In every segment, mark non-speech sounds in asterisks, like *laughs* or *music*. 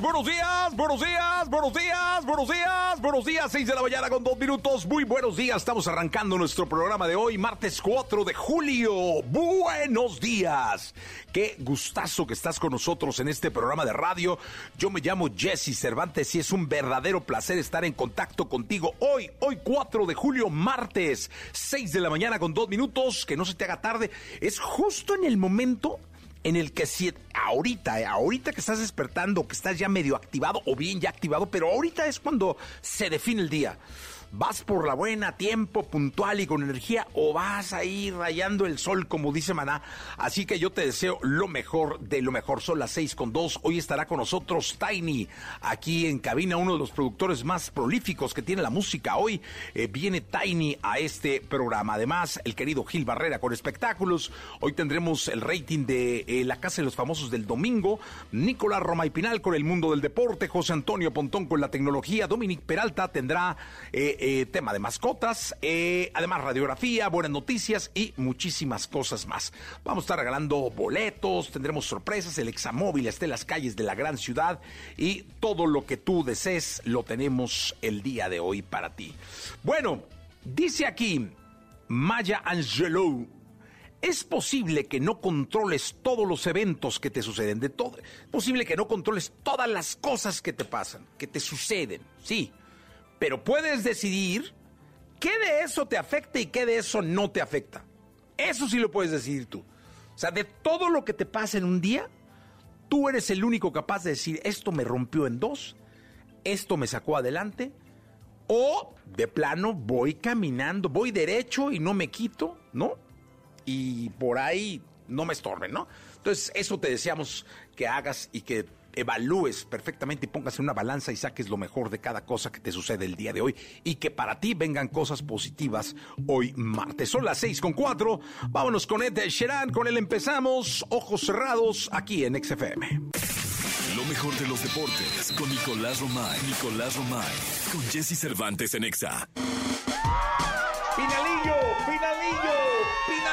buenos días, buenos días, buenos días, buenos días, buenos días, 6 de la mañana con dos minutos. Muy buenos días, estamos arrancando nuestro programa de hoy, martes 4 de julio. Buenos días. Qué gustazo que estás con nosotros en este programa de radio. Yo me llamo Jesse Cervantes y es un verdadero placer estar en contacto contigo hoy, hoy 4 de julio, martes, 6 de la mañana con dos minutos. Que no se te haga tarde. Es justo en el momento en el que si ahorita, eh, ahorita que estás despertando, que estás ya medio activado o bien ya activado, pero ahorita es cuando se define el día vas por la buena, tiempo, puntual y con energía, o vas a ir rayando el sol, como dice Maná. Así que yo te deseo lo mejor de lo mejor. Son las seis con dos. Hoy estará con nosotros Tiny, aquí en cabina, uno de los productores más prolíficos que tiene la música. Hoy eh, viene Tiny a este programa. Además, el querido Gil Barrera con espectáculos. Hoy tendremos el rating de eh, La Casa de los Famosos del domingo. Nicolás Roma y Pinal con el mundo del deporte. José Antonio Pontón con la tecnología. Dominic Peralta tendrá eh, eh, tema de mascotas, eh, además radiografía, buenas noticias y muchísimas cosas más. Vamos a estar regalando boletos, tendremos sorpresas, el examóvil está en las calles de la gran ciudad y todo lo que tú desees lo tenemos el día de hoy para ti. Bueno, dice aquí Maya Angelou, es posible que no controles todos los eventos que te suceden, de todo. Es posible que no controles todas las cosas que te pasan, que te suceden, sí. Pero puedes decidir qué de eso te afecta y qué de eso no te afecta. Eso sí lo puedes decidir tú. O sea, de todo lo que te pasa en un día, tú eres el único capaz de decir, esto me rompió en dos, esto me sacó adelante, o de plano voy caminando, voy derecho y no me quito, ¿no? Y por ahí no me estorben, ¿no? Entonces, eso te deseamos que hagas y que evalúes perfectamente y pongas en una balanza y saques lo mejor de cada cosa que te sucede el día de hoy y que para ti vengan cosas positivas hoy martes. Son las seis con cuatro. Vámonos con Ed Sheeran. Con él empezamos. Ojos cerrados aquí en XFM. Lo mejor de los deportes con Nicolás Romay. Nicolás Romay. Con Jesse Cervantes en Exa. Pinalillo, Pinalillo,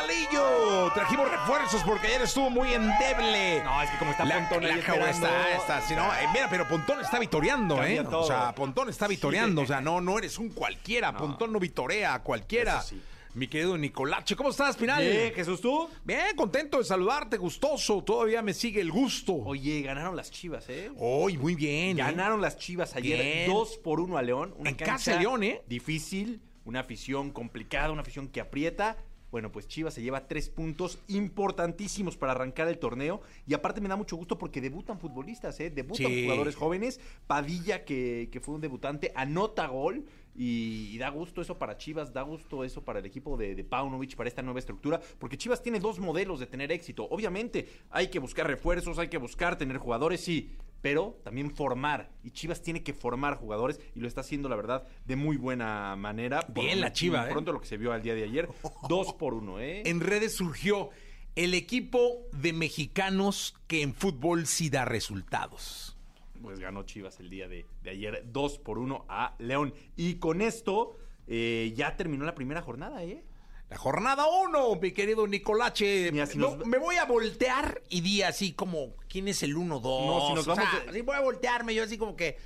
Pinalillo. Trajimos refuerzos porque ayer estuvo muy endeble. No, es que como está La- Pontón la ahí está, está, sí, no, eh, mira, pero Pontón está vitoreando, Cambia ¿eh? todo. O sea, Pontón está vitoreando, o sea, no, no eres un cualquiera, Pontón no vitorea a cualquiera. Eso sí. Mi querido Nicolache, ¿cómo estás, Pinal? Bien, Jesús, ¿tú? Bien, contento de saludarte, gustoso, todavía me sigue el gusto. Oye, ganaron las chivas, ¿eh? Hoy, muy bien. ¿eh? Ganaron las chivas ayer Bien. 2 por 1 a León. Una En cancha casa de León, ¿eh? Difícil, una afición complicada, una afición que aprieta. Bueno, pues Chivas se lleva tres puntos importantísimos para arrancar el torneo. Y aparte me da mucho gusto porque debutan futbolistas, ¿eh? Debutan Sí. jugadores jóvenes. Padilla, que, que fue un debutante, anota gol. Y, y da gusto eso para Chivas, da gusto eso para el equipo de, de Paunovic, para esta nueva estructura, porque Chivas tiene dos modelos de tener éxito. Obviamente hay que buscar refuerzos, hay que buscar tener jugadores, sí, pero también formar. Y Chivas tiene que formar jugadores y lo está haciendo, la verdad, de muy buena manera. Bien la Chiva, ¿eh? Pronto lo que se vio al día de ayer, *laughs* dos por uno, ¿eh? En redes surgió el equipo de mexicanos que en fútbol sí da resultados. Pues ganó Chivas el día de, de ayer, dos por uno a León. Y con esto eh, ya terminó la primera jornada, ¿eh? La jornada 1, mi querido Nicolache. Mira, si No, nos- Me voy a voltear y di así como, ¿quién es el 1-2? No, si nos vamos de- así voy a voltearme yo así como que...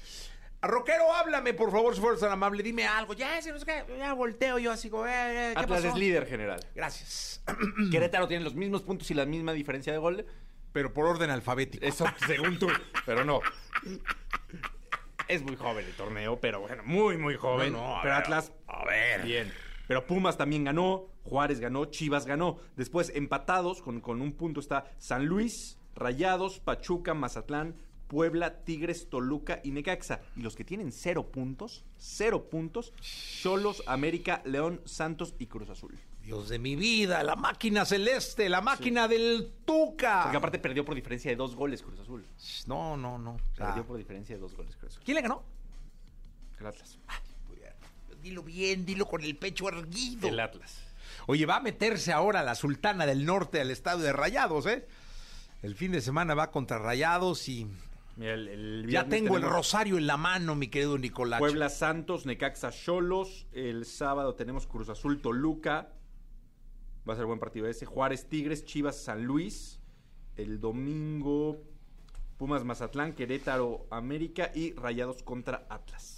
Rockero, háblame, por favor, si fueras tan amable, dime algo. Ya, si no es que ya volteo yo así como, eh, eh, ¿qué Atlas pasó? es líder general. Gracias. *clears throat* Querétaro tiene los mismos puntos y la misma diferencia de gol. Pero por orden alfabético. Eso *laughs* según tú, pero no. Es muy joven el torneo, pero bueno, muy, muy joven. No, pero ver, Atlas, a ver. bien. Pero Pumas también ganó, Juárez ganó, Chivas ganó. Después, empatados, con, con un punto está San Luis, Rayados, Pachuca, Mazatlán, Puebla, Tigres, Toluca y Necaxa. Y los que tienen cero puntos, cero puntos, Cholos, América, León, Santos y Cruz Azul. Dios de mi vida, la máquina celeste, la máquina del Tuca. Porque aparte perdió por diferencia de dos goles Cruz Azul. No, no, no. Perdió por diferencia de dos goles Cruz Azul. ¿Quién le ganó? El Atlas. Dilo bien, dilo con el pecho erguido. El Atlas. Oye, va a meterse ahora la Sultana del Norte al estadio de Rayados, ¿eh? El fin de semana va contra Rayados y Mira, el, el ya tengo el rosario en la mano, mi querido Nicolás. Puebla Santos, Necaxa Cholos. El sábado tenemos Cruz Azul Toluca. Va a ser buen partido ese. Juárez Tigres, Chivas San Luis. El domingo Pumas Mazatlán, Querétaro América y Rayados contra Atlas.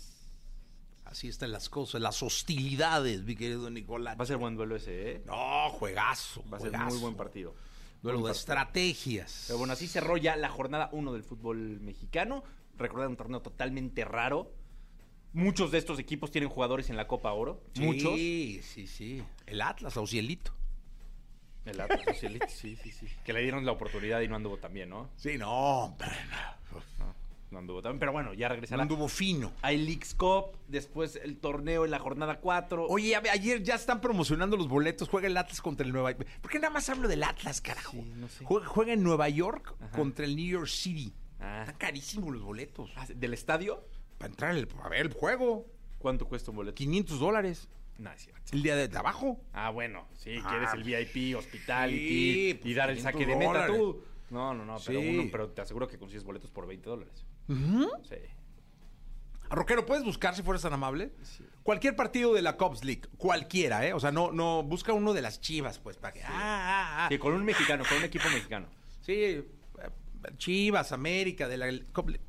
Así están las cosas, las hostilidades, mi querido Nicolás. Va a ser buen duelo ese, ¿eh? No, juegazo. Va a ser muy buen partido. Duelo Buen de partido. estrategias. Pero bueno, así cerró ya la jornada 1 del fútbol mexicano. Recordar un torneo totalmente raro. Muchos de estos equipos tienen jugadores en la Copa Oro. Muchos. Sí, sí, sí. El Atlas, Ocielito. El Atlas sí, sí, sí. Que le dieron la oportunidad y no anduvo tan bien, ¿no? Sí, no, hombre. No, no anduvo tan bien. Pero bueno, ya No regresará. anduvo fino. Hay Leagues Cup, después el torneo en la jornada 4. Oye, a- ayer ya están promocionando los boletos. Juega el Atlas contra el Nueva York. ¿Por qué nada más hablo del Atlas, carajo? Sí, no sé. juega, juega en Nueva York Ajá. contra el New York City. Ah. Están carísimos los boletos. Ah, ¿Del estadio? Para entrar el- a ver el juego. ¿Cuánto cuesta un boleto? 500 dólares. No, es cierto. El día de trabajo. Ah, bueno, sí, Ah, quieres el VIP, hospitality sí, pues, y dar el 500 saque de meta dólares. tú. No, no, no, pero, Sí. uno- pero te aseguro que consigues boletos por 20 dólares. Sí. Roquero, ¿puedes buscar si fueres tan amable? Cualquier partido de la Cops League, cualquiera, ¿eh? O sea, no, no, busca uno de las chivas, pues, para que. Ah, ah, ah. Sí, con un mexicano, con un equipo mexicano. Sí, Chivas, América, de la.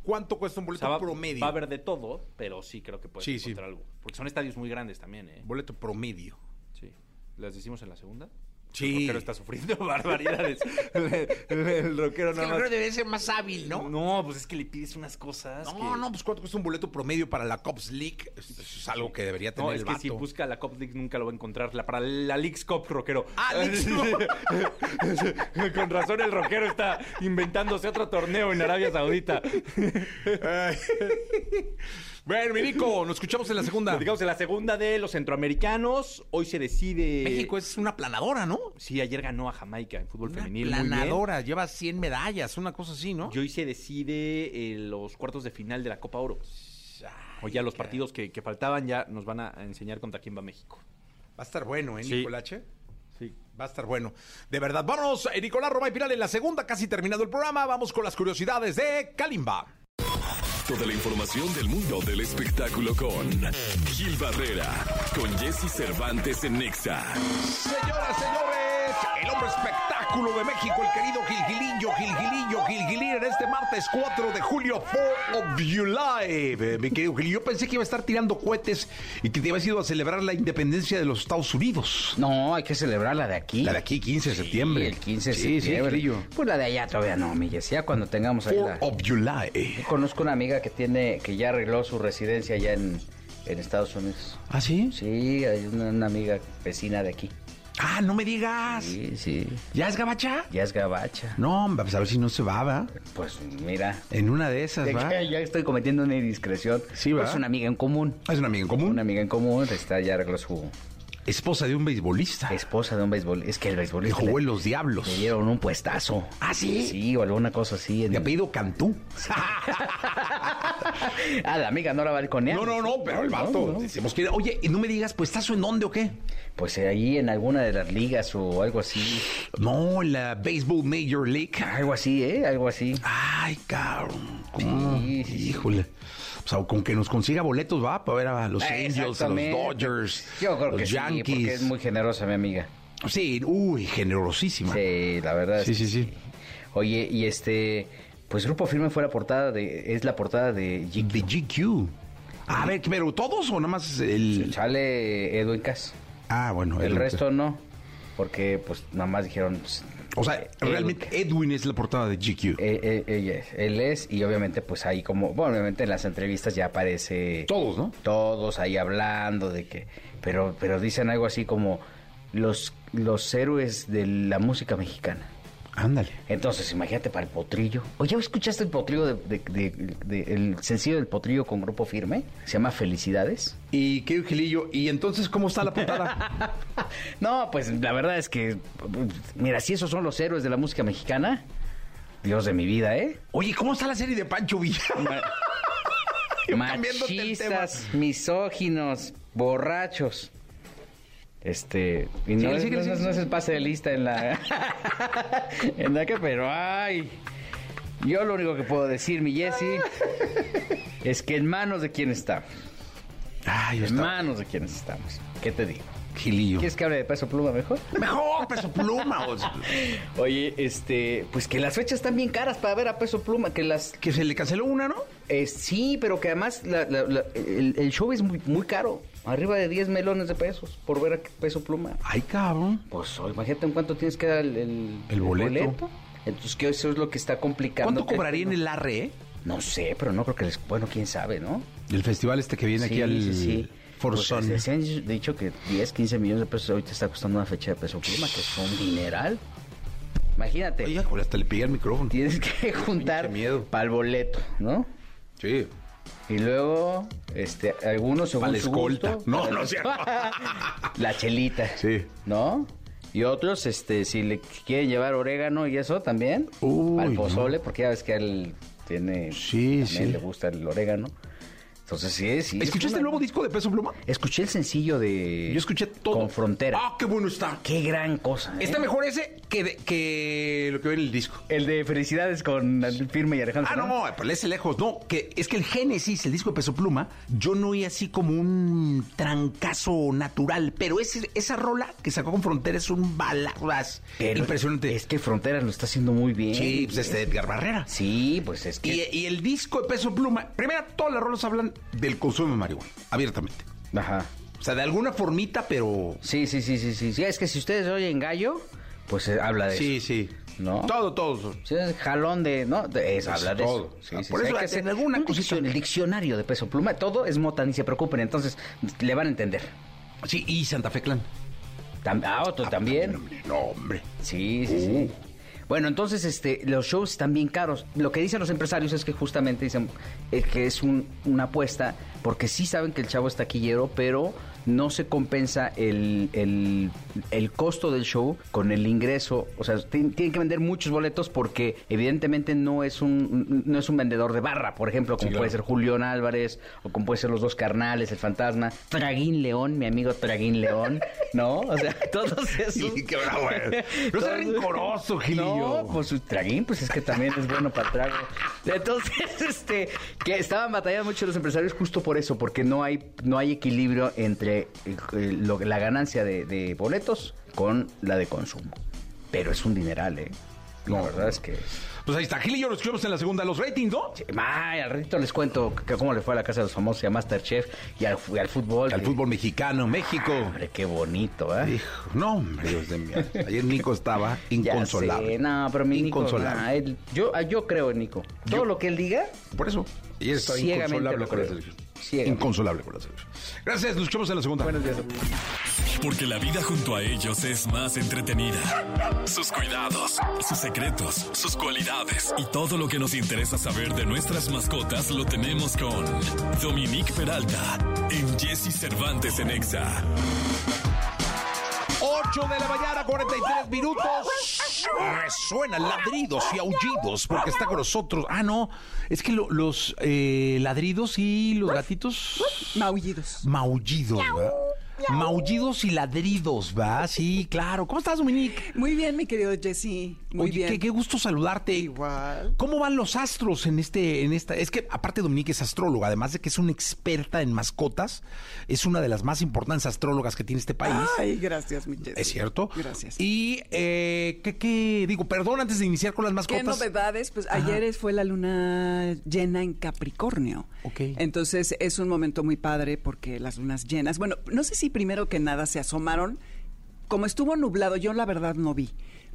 ¿Cuánto cuesta un O boleto sea, va, promedio? va a haber de todo, pero sí creo que puedes Sí, sí. encontrar algo. Porque son estadios muy grandes también, ¿eh? Boleto promedio. Sí. ¿Las decimos en la segunda? Sí. El rockero está sufriendo *laughs* barbaridades. el, el- el rockero nada más... debe ser más hábil, ¿no? No, pues es que le pides unas cosas. No, que- no, pues cuánto cuesta un boleto promedio para la Cops League. Es, es algo que debería tener No, el es que vato. si busca la Cup League nunca lo va a encontrar. La, para la Leagues Cup, rockero. Ah. *laughs* Con razón el rockero está inventándose otro torneo en Arabia Saudita. *laughs* Bueno, mi Nico, nos escuchamos en la segunda. Digamos, en la segunda de los centroamericanos, hoy se decide... México es una planadora, ¿no? Sí, ayer ganó a Jamaica en fútbol Una femenil. muy bien. planadora, lleva 100 medallas, una cosa así, ¿no? Y hoy se decide eh, los cuartos de final de la Copa Oro. O ya los partidos que, que faltaban ya nos van a enseñar contra quién va México. Va a estar bueno, ¿eh, Sí. Nicolache? Sí. Va a estar bueno. De verdad. Vámonos, eh, Nicolás Roma y Piral en la segunda, casi terminado el programa. Vamos con las curiosidades de Kalimba. Toda la información del mundo del espectáculo con Gil Barrera, con Jesse Cervantes en Nexa. Señoras, señores, el hombre espectáculo de México, el querido Gilgilillo, Gilgilillo, Gilgilín, en este martes 4 de julio, 4 of July. Eh, Mi querido Gil, yo pensé que iba a estar tirando cohetes y que te ibas ido a celebrar la independencia de los Estados Unidos. No, hay que celebrar la de aquí. La de aquí, 15 de septiembre. Sí, el 15 de Sí, sí, septiembre. Gilillo. pues la de allá todavía no, mi ya cuando tengamos ahí 4 la... of July. Conozco una amiga que tiene, que ya arregló su residencia allá en, en Estados Unidos. ¿Ah, sí? Sí, hay una, una amiga vecina de aquí. Ah, no me digas. Sí, sí, ¿Ya es gabacha? ya es gabacha. No, pues a ver si no se va, ¿va? Pues mira, En una de esas, de ¿va? que ya estoy cometiendo una indiscreción. Sí, ¿va? Es una amiga en común. Es una amiga en común. Una amiga en común, está, ya arregló su Esposa de un beisbolista. esposa de un béisbol. Es que el Que beisbolista jugó en los Diablos. le dieron un puestazo. ¿Ah, sí? Sí, o alguna cosa así. en- De apellido Cantú. *laughs* ah, la amiga no la balconea. No, no, no, pero el vato. Decimos que, oye, y no me digas, pues, ¿estás en dónde o qué? Pues eh, ahí en alguna de las ligas o algo así. No, en la Baseball Major League. Algo así, ¿eh? Algo así. Ay, cabrón. ¿Cómo? Sí, sí, sí. Híjole. O sea, con que nos consiga boletos, va, para ver a los Angels, a los. Dodgers, Yo creo los que sí, Yankees. porque es muy generosa mi amiga. Sí, uy, generosísima. Sí, la verdad. es Sí, que sí, sí. Oye, y este, pues Grupo Firme fue la portada de, es la portada de G. De GQ. A ver, pero todos o nada más el. Sale Edwin Cass. Ah, bueno. El Edwin. resto no, porque pues nada más dijeron. pues, O sea, Edwin realmente. Edwin es la portada de GQ. Eh, eh, él es, y obviamente pues ahí como, bueno, obviamente en las entrevistas ya aparece Todos, ¿no? todos ahí hablando de que, pero, pero dicen algo así como los, los héroes de la música mexicana. Ándale. Entonces, imagínate para el potrillo. Oye, ¿escuchaste el potrillo de, de- de- de- el sencillo del potrillo con grupo firme? Se llama Felicidades. Y qué Gilillo, ¿y entonces cómo está la portada? *laughs* No, pues la verdad es que, mira, si esos son los héroes de la música mexicana, Dios de mi vida, ¿eh? Oye, ¿cómo está la serie de Pancho Villa? *laughs* Machistas, misóginos, borrachos. Este, y no, es- no no el pase de lista en la *laughs* en la que, pero ay. Yo lo único que puedo decir, mi Jesse, es que en manos de quién está. Ay, En está. manos de quiénes estamos. ¿Qué te digo? Gilillo. ¿Quieres que hable de peso pluma mejor? Mejor, peso pluma. *laughs* Oye, este, pues que las fechas están bien caras para ver a peso pluma, que las que se le canceló una, ¿no? Eh, sí, pero que además la- la- la- el, el show es muy, muy caro. Arriba de 10 melones de pesos por ver a Peso Pluma. Ay, cabrón. Pues oh, imagínate en cuánto tienes que dar el, el, El boleto. Entonces, que eso es lo que está complicando. ¿Cuánto cobraría en el arre, eh? No sé, pero no creo que les... Bueno, quién sabe, ¿no? El festival este que viene aquí al sí, sí. Pues, Sun. se- han dicho que 10, 15 millones de pesos ahorita está costando una fecha de Peso Pluma, que es un dineral. Imagínate, Oye, hasta le pegué el micrófono. tienes que juntar para el boleto, ¿no? Sí. Y luego, este, algunos según Pa' la su escolta. gusto, No, para- no es cierto. *laughs* la chelita. Sí. ¿No? Y otros, este, si le quieren llevar orégano y eso también. Uy, al no. pozole, porque ya ves que a él tiene. Sí, también sí. le gusta el orégano. Entonces, sí, sí. es ¿Escuchaste una- el nuevo disco de Peso Pluma? Escuché el sencillo de. Yo escuché todo. Con Frontera. Ah, qué bueno está. Qué gran cosa. ¿eh? Está mejor ese que, de- que lo que ve en el disco. El de Felicidades con Firme y Alejandro. Ah, no, pues ese lejos. No, que es que el Génesis, el disco de Peso Pluma, yo no oí así como un trancazo natural, pero ese, esa rola que sacó con Frontera es un balazas Pero impresionante. Es que Fronteras lo está haciendo muy bien. sí, pues este Edgar Barrera. Sí, pues es que. Y, y el disco de Peso Pluma, primero, todas las rolas hablan del consumo de marihuana, abiertamente. Ajá. O sea, de alguna formita, pero... Sí, sí, sí, sí, sí. Sí, Es que si ustedes oyen gallo, pues eh, habla de Sí, eso. sí. ¿No? Todo, todo. Si es jalón de, ¿no? De eso, Pues habla de todo. eso. Sí, Ah, sí, por sí, eso hay que hacer alguna un cosita. diccion- el diccionario de peso pluma, todo es mota, ni se preocupen, entonces le van a entender. Sí, y Santa Fe Clan. Tam- ah, otro también. No, hombre. Sí, sí, sí. Bueno, entonces este, los shows están bien caros. Lo que dicen los empresarios es que justamente dicen eh, que es un- una apuesta, porque sí saben que el chavo es taquillero, pero no se compensa el, el- el costo del show con el ingreso. O sea, ti- tienen que vender muchos boletos porque evidentemente no es un, no es un vendedor de barra, por ejemplo, como Sí, claro. puede ser Julián Álvarez, o como puede ser los dos carnales, el fantasma, Traguín León, mi amigo Traguín León, ¿no? O sea, *laughs* todos esos. Sí, qué bravo. eh. *laughs* No seas rencoroso, Gilillo. No, pues traguín, pues es que también es bueno para trago. Entonces, *laughs* este, que estaban batallando mucho los empresarios justo por eso, porque no hay, no hay equilibrio entre eh, eh, lo- la ganancia de, de boletos con la de consumo. Pero es un dineral, ¿eh? La No, verdad es que... Pues ahí está, Gil y yo nos en la segunda los ratings, ¿no? Ay, al ratito les cuento que cómo le fue a la Casa de los Famosos y a Masterchef y al, y al fútbol. Al fútbol mexicano, México. Hombre, qué bonito, ¿eh? Hijo, no, hombre, Dios de mí. Ayer Nico *laughs* estaba Ya inconsolable. no, pero mi Nico, Inconsolable. nah, él- yo, ah, yo creo en Nico. Todo Yo- lo que él diga, Por eso. Ayer Ciegamente inconsolable lo con la selección. Inconsolable con la selección. Gracias, nos escuchamos en la segunda. Buenos días. Porque la vida junto a ellos es más entretenida. Sus cuidados, sus secretos, sus cualidades y todo lo que nos interesa saber de nuestras mascotas lo tenemos con Dominique Peralta en Jesse Cervantes en Exa. 8 de la mañana, 43 minutos. Resuenan ladridos y aullidos porque está con nosotros. Ah, no, es que lo- los eh, ladridos y los gatitos. Maullidos. Maullidos, ¿va? Maullidos y ladridos, ¿va? Sí, claro. ¿Cómo estás, Dominique? Muy bien, mi querido Jesse. Muy Oye, bien. Qué, qué gusto saludarte. Igual. ¿Cómo van los astros en este, en esta? Es que aparte Dominique es astróloga, además de que es una experta en mascotas, es una de las más importantes astrólogas que tiene este país. Ay, gracias, mi Jesse. ¿Es cierto? Gracias. Y, eh, ¿qué, qué? Digo, perdón, antes de iniciar con las mascotas. ¿Qué novedades? Pues Ajá. ayer fue la luna llena en Capricornio. Ok. Entonces es un momento muy padre porque las lunas llenas. Bueno, no sé si primero que nada se asomaron. Como estuvo nublado, yo la verdad no vi.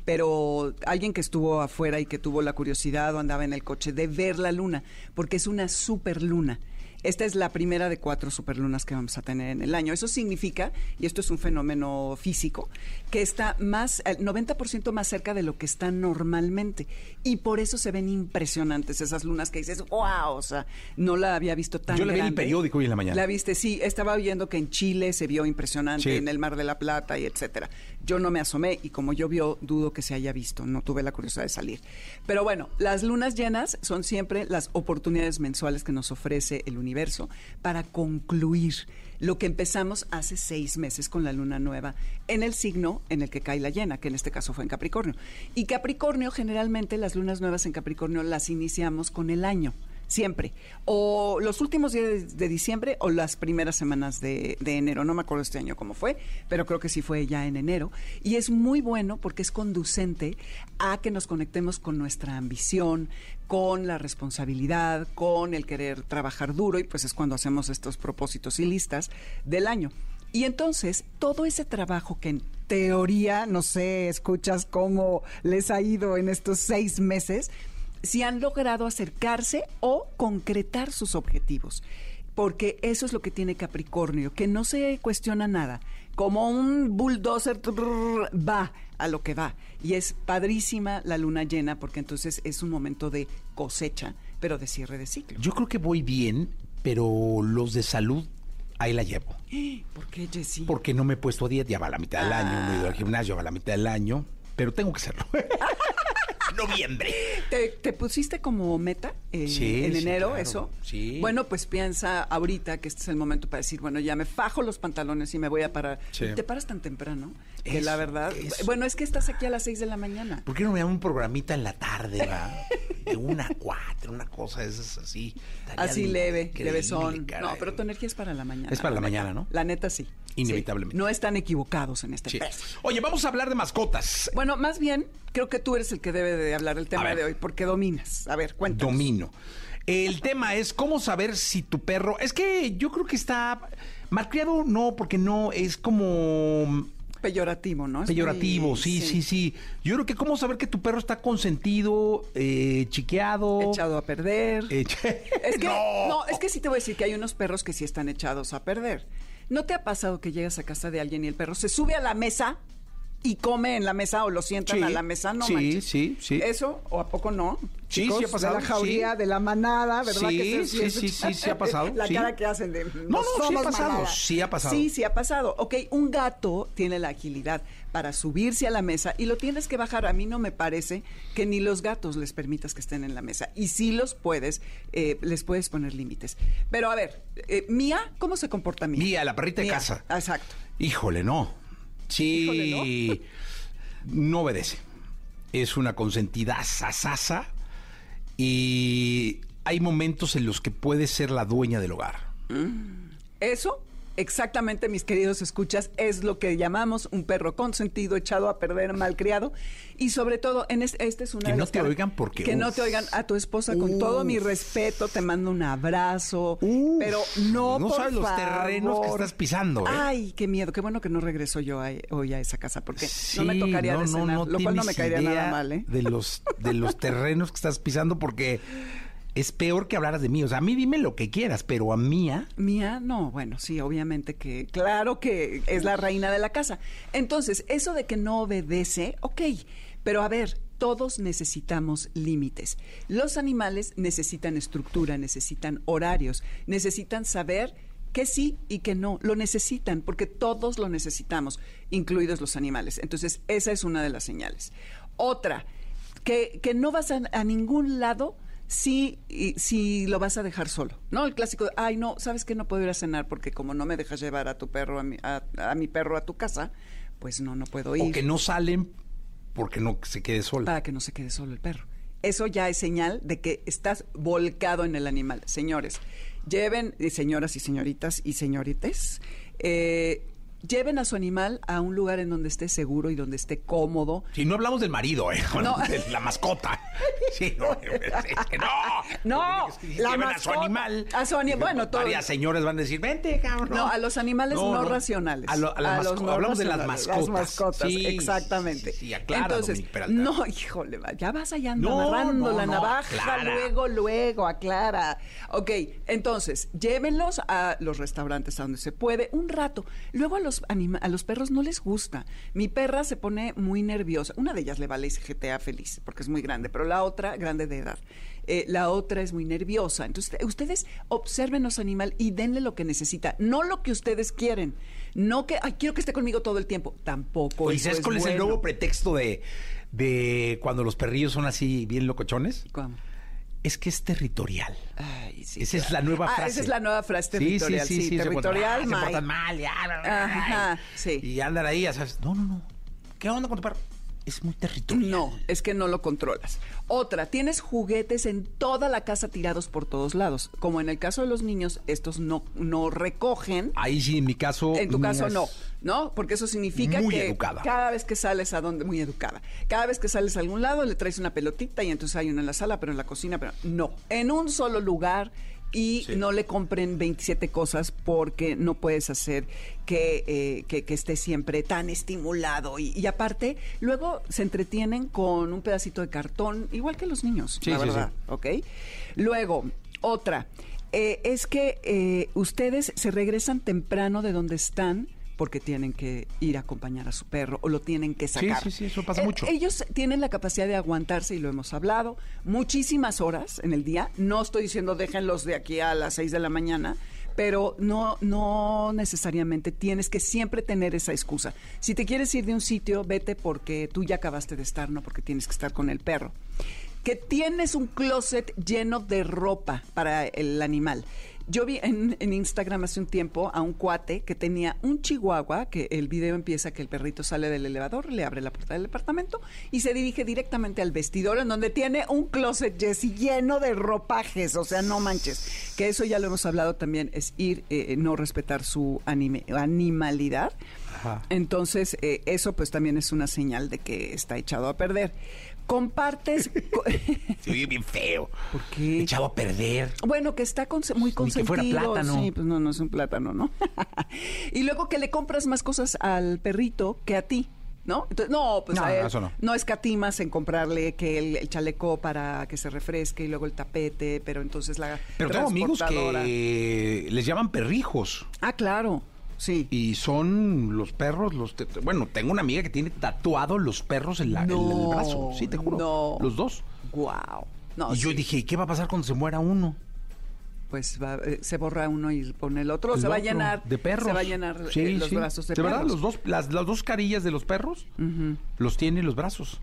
Pero alguien que estuvo afuera y que tuvo la curiosidad o andaba en el coche de ver la luna, porque es una super luna. Esta es la primera de cuatro superlunas que vamos a tener en el año. Eso significa, y esto es un fenómeno físico, que está más, el 90% más cerca de lo que está normalmente. Y por eso se ven impresionantes esas lunas que dices, wow, o sea, no la había visto tan Yo la vi en el periódico hoy en la mañana. La viste, sí. Estaba viendo que en Chile se vio impresionante, Sí. en el Mar de la Plata y etcétera. Yo no me asomé y como yo vio, dudo que se haya visto. No tuve la curiosidad de salir. Pero bueno, las lunas llenas son siempre las oportunidades mensuales que nos ofrece el universo para concluir lo que empezamos hace seis meses con la luna nueva en el signo en el que cae la llena, que en este caso fue en Capricornio. Y Capricornio, generalmente las lunas nuevas en Capricornio las iniciamos con el año siempre. O los últimos días de, diciembre o las primeras semanas de, de enero. No me acuerdo este año cómo fue, pero creo que sí fue ya en enero. Y es muy bueno porque es conducente a que nos conectemos con nuestra ambición, con la responsabilidad, con el querer trabajar duro y pues es cuando hacemos estos propósitos y listas del año. Y entonces, todo ese trabajo que en teoría, no sé, escuchas cómo les ha ido en estos seis meses, si han logrado acercarse o concretar sus objetivos. Porque eso es lo que tiene Capricornio, que no se cuestiona nada. Como un bulldozer trrr, va a lo que va. Y es padrísima la luna llena porque entonces es un momento de cosecha, pero de cierre de ciclo. Yo creo que voy bien, pero los de salud ahí la llevo. ¿Por qué, Jessy? Porque no me he puesto a dieta, ya va a la mitad del año, no he ido al gimnasio, va a la mitad del año, pero tengo que hacerlo. *laughs* Noviembre. ¿Te, te pusiste como meta eh, Sí, en sí, enero claro. eso? Sí. Bueno, pues piensa ahorita que este es el momento para decir, bueno, ya me fajo los pantalones y me voy a parar. Sí. Te paras tan temprano que Eso, la verdad... eso. Bueno, es que estás aquí a las 6 de la mañana. ¿Por qué no me dan un programita en la tarde, va? De una a cuatro, una cosa de esas así. Así leve, leve son. No, pero tu energía es para la mañana. Es para la neta. mañana, ¿no? La neta sí. Inevitablemente. Sí. No están equivocados en este Sí. Oye, vamos a hablar de mascotas. Bueno, más bien, creo que tú eres el que debe de hablar del tema de hoy, porque dominas. A ver, cuéntanos. Domino. El tema es cómo saber si tu perro. Es que yo creo que está. Malcriado no, porque no es como. Peyorativo, ¿no? Es Peyorativo, muy- sí, sí, sí. Yo creo que cómo saber que tu perro está consentido, eh, chiqueado. Echado a perder. Es que, *laughs* No. no. es que sí te voy a decir que hay unos perros que sí están echados a perder. ¿No te ha pasado que llegas a casa de alguien y el perro se sube a la mesa y come en la mesa o lo sientan Sí, a la mesa? No sí, manches. sí, sí. ¿Eso o a poco no? Sí, Chicos, sí ha pasado, De la jauría, sí. de la manada, ¿verdad? Sí, que sí, sí, sí, sí ha *laughs* pasado, La cara que hacen de... no, sí ha pasado, manada". sí ha pasado. Sí, sí ha pasado. Ok, un gato tiene la agilidad para subirse a la mesa y lo tienes que bajar. A mí no me parece que ni los gatos les permitas que estén en la mesa. Y si los puedes, eh, les puedes poner límites. Pero a ver, eh, Mía, ¿cómo se comporta Mía? Mía, la perrita de casa. Exacto. Híjole, no. Sí. Híjole, ¿no? obedece. Es una consentida sasasa y hay momentos en los que puede ser la dueña del hogar. Eso, exactamente, mis queridos escuchas, es lo que llamamos un perro consentido, echado a perder, malcriado. Y sobre todo, en este, esta es una Que de no las te oigan porque, Que no te oigan a tu esposa, con todo mi respeto, te mando un abrazo. Uf, pero no, no por sabes los terrenos que estás pisando, ¿eh? Ay, qué miedo. Qué bueno que no regreso yo a- hoy a esa casa, porque Sí, no me tocaría no, de no, cenar, no lo cual no me caería nada mal, ¿eh? De los, de los terrenos que estás pisando porque es peor que hablaras de mí. O sea, a mí dime lo que quieras, pero a Mía... Mía, no, bueno, sí, obviamente que, claro que es la reina de la casa. Entonces, eso de que no obedece, ok, pero a ver, todos necesitamos límites. Los animales necesitan estructura, necesitan horarios, necesitan saber que sí y que no, lo necesitan, porque todos lo necesitamos, incluidos los animales. Entonces, esa es una de las señales. Otra, que, que no vas a, a ningún lado si, si lo vas a dejar solo. ¿No? El clásico, de, ay, no, ¿sabes que No puedo ir a cenar porque como no me dejas llevar a tu perro, a mi, a, a mi perro a tu casa, pues no, no puedo ir. O que no salen porque no se quede sola. Para que no se quede solo el perro. Eso ya es señal de que estás volcado en el animal. Señores, lleven, y señoras y señoritas y señorites, eh, lleven a su animal a un lugar en donde esté seguro y donde esté cómodo. Si no hablamos del marido, ¿eh? *laughs* No. De la mascota. Sí, no, *laughs* *laughs* es que no. No, Es que la lleven a su animal. A su ani- bueno, todo- Varias señores van a decir, vente, cabrón. No, a los animales no, racionales. A, lo- a las los masco- no hablamos de las mascotas. Las mascotas, Sí, exactamente. Sí, sí, aclara, Entonces, Dominique no, híjole, va, ya vas allá amarrando la navaja, aclara. luego, luego, aclara. Ok, entonces, llévenlos a los restaurantes a donde se puede un rato. Luego a los anima- a los perros no les gusta. Mi perra se pone muy nerviosa. Una de ellas le vale GTA feliz, porque es muy grande, pero la otra, grande de edad. Eh, la otra es muy nerviosa. Entonces, ustedes observen su animal y denle lo que necesita, no lo que ustedes quieren. No que, ay, quiero que esté conmigo todo el tiempo. Tampoco. Eso ¿sabes es cuál es el bueno. nuevo pretexto de, de cuando los perrillos son así bien locochones? ¿Cómo? Es que es territorial. Ay, sí, esa es claro. la nueva Ah, frase. esa es la nueva frase Sí, territorial. Sí, se portan- territorial, ah, se portan mal, ya. Ajá, sí. Y andan ahí, ya sabes. No, no, no. ¿Qué onda con tu perro? Es muy territorial. No, es que no lo controlas. Otra, tienes juguetes en toda la casa tirados por todos lados. Como en el caso de los niños, estos no, no recogen. Ahí sí, en mi caso. En tu caso es- no, ¿no? Porque eso significa Muy que educada. cada vez que sales a donde, muy educada, cada vez que sales a algún lado le traes una pelotita y entonces hay una en la sala, pero en la cocina, pero no, en un solo lugar y Sí. no le compren 27 cosas porque no puedes hacer que, eh, que, que esté siempre tan estimulado y, y aparte luego se entretienen con un pedacito de cartón, igual que los niños, Sí, la sí, verdad, ¿ok? Luego, otra, eh, es que eh, ustedes se regresan temprano de donde están porque tienen que ir a acompañar a su perro o lo tienen que sacar. sí, sí, eso pasa Eh, mucho. Ellos tienen la capacidad de aguantarse, y lo hemos hablado, muchísimas horas en el día. No estoy diciendo déjenlos de aquí a las 6 de la mañana, pero no, no necesariamente tienes que siempre tener esa excusa. Si te quieres ir de un sitio, vete porque tú ya acabaste de estar, no porque tienes que estar con el perro. Que tienes un closet lleno de ropa para el animal. Yo vi en, en Instagram hace un tiempo a un cuate que tenía un chihuahua, que el video empieza que el perrito sale del elevador, le abre la puerta del departamento y se dirige directamente al vestidor en donde tiene un closet Jessy lleno de ropajes, o sea, no manches. Que eso ya lo hemos hablado también, es ir, eh, no respetar su anime- animalidad. Ajá. Entonces, eh, eso pues también es una señal de que está echado a perder. Compartes... *laughs* *laughs* oye bien feo. ¿Por qué? Echado a perder. Bueno, que está conse- muy Ni que consentido. fuera plátano. Sí, pues no, no es un plátano, ¿no? *laughs* y luego que le compras más cosas al perrito que a ti. ¿No? Entonces, no, pues No, a él eso no. escatimas en comprarle que el, el chaleco para que se refresque y luego el tapete, pero entonces la Pero tengo amigos que les llaman perrijos. Ah, claro, sí. Y son los perros, los bueno, tengo una amiga que tiene tatuados los perros en, la, en el No, brazo. Sí, te juro. no. Los dos. Wow. No, y yo dije, ¿qué va a pasar cuando se muera uno? pues va- eh, se borra uno y pone el otro, El se va a llenar de perros. Se va a llenar Sí, eh, los sí. brazos de, verdad, perros. los dos, las, las dos carillas de los perros los tiene en los brazos.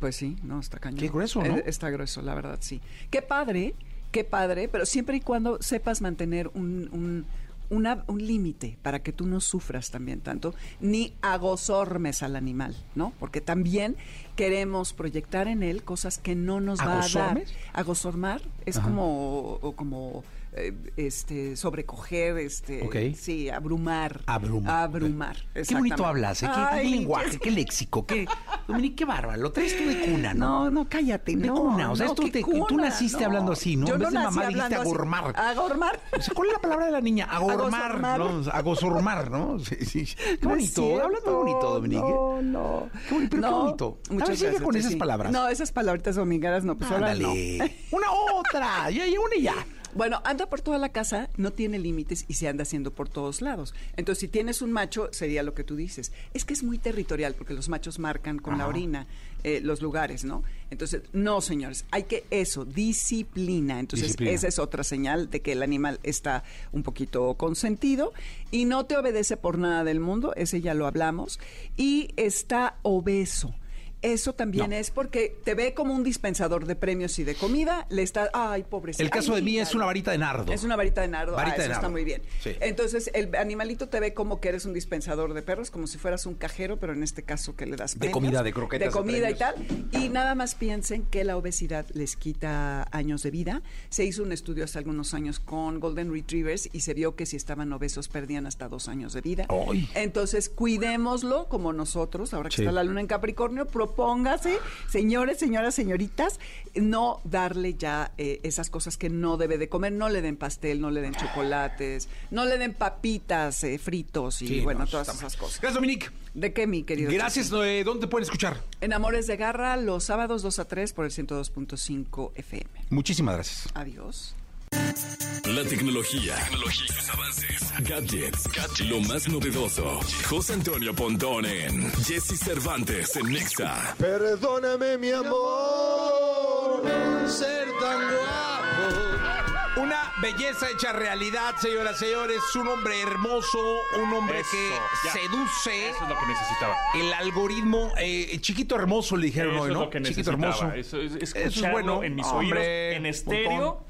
Pues sí, no, está cañón. Qué grueso, ¿no? Eh, Está grueso, la verdad, sí. Qué padre, qué padre, pero siempre y cuando sepas mantener un, un, una- un límite para que tú no sufras también tanto, ni agozormes al animal, ¿no? Porque también queremos proyectar en él cosas que no nos va a dar. ¿Agozormes? Agozormar es Ajá. como, o como eh, este sobrecoger, este Ok. sí, abrumar. Abrumar. Abrumar. Qué bonito hablas, ¿eh? Qué, Ay, lenguaje, qué léxico, qué... Dominique, qué bárbaro. Lo traes tú de cuna, ¿no? No, no, cállate, De no. cuna, o sea, no, esto ¿qué te- tú naciste hablando así, ¿no? Yo En vez de mamá dijiste hablando agormar. Agormar. O sea, ¿Cuál es la palabra de la niña? Agormar. ¿no? Agozormar, ¿no? Sí, sí. Qué bonito, muy bonito, Dominique. No, no. Qué bonito, pero qué bonito. A ver, Muchas gracias. con esas sí. palabras. No, esas palabritas domingueras no, pues ahora no. Ándale. *laughs* Una otra, ya, ya, una y ya. Bueno, anda por toda la casa, no tiene límites y se anda haciendo por todos lados. Entonces, si tienes un macho, sería lo que tú dices. Es que es muy territorial porque los machos marcan con la orina eh, los lugares, ¿no? Entonces, no, señores, hay que eso, disciplina. Entonces, Disciplina. esa es otra señal de que el animal está un poquito consentido y no te obedece por nada del mundo, ese ya lo hablamos, y está obeso. Eso también No. es porque te ve como un dispensador de premios y de comida, le está, ay, pobrecito. El caso ay, de mí es una varita de nardo. Es una varita de nardo. Varita ah, de eso está nardo. muy bien. Sí. Entonces, el animalito te ve como que eres un dispensador de perros, como si fueras un cajero, pero en este caso que le das De comida, de croquetas, De de comida y tal. Y nada más piensen que la obesidad les quita años de vida. Se hizo un estudio hace algunos años con Golden Retrievers y se vio que si estaban obesos perdían hasta dos años de vida. ¡Ay! Entonces, cuidémoslo como nosotros, ahora que Sí. está la luna en Capricornio, propóngase, señores, señoras, señoritas, no darle ya eh, esas cosas que no debe de comer. No le den pastel, no le den chocolates, no le den papitas eh, fritos y Sí, bueno, no, todas esas cosas. Gracias, Dominique. ¿De qué, mi querido? Gracias. Eh, ¿Dónde te pueden escuchar? En Amores de Garra, los sábados 2 a 3 por el 102.5 FM. Muchísimas gracias. Adiós. La tecnología, tecnología y sus avances, gadgets, lo más novedoso. José Antonio Pontón en Jesse Cervantes en Nexa. Perdóname, mi amor, ser tan guapo. Una belleza hecha realidad, señoras y señores. Un hombre hermoso, un hombre Eso, que ya. seduce. Eso es lo que necesitaba. El algoritmo, eh, chiquito hermoso le dijeron Eso hoy, es ¿no? lo que chiquito necesitaba. hermoso. Eso es, Eso es bueno, en mis hombre, oídos, en estéreo,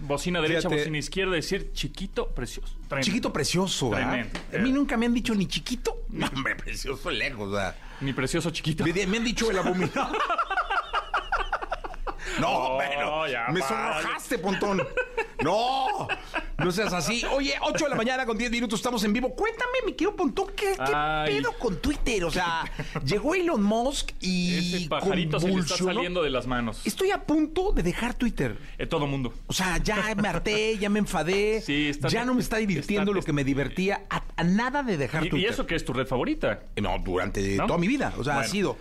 bocina derecha, Fíjate. bocina izquierda, decir chiquito, precioso. Tremendo. Chiquito precioso, ¿verdad? Tremendo. A mí nunca me han dicho ni chiquito. *laughs* No, hombre, precioso lejos, ¿verdad? Mi precioso chiquito. Me, me han dicho el abominable. *laughs* No, Oh, bueno, ya, me sonrojaste, Pontón. No, no seas así. Oye, 8 de la mañana con 10 minutos estamos en vivo. Cuéntame, mi querido Pontón, ¿qué, pedo con Twitter? O sea, llegó Elon Musk y Ese pajarito se le está saliendo de las manos. Estoy a punto de dejar Twitter. Eh, todo mundo. O sea, ya me harté, ya me enfadé. Sí, está- ya no me está divirtiendo está- lo que me divertía. A, a nada de dejar Y, y Twitter. eso que es tu red favorita. No, durante ¿No? toda mi vida. O sea, ha sido.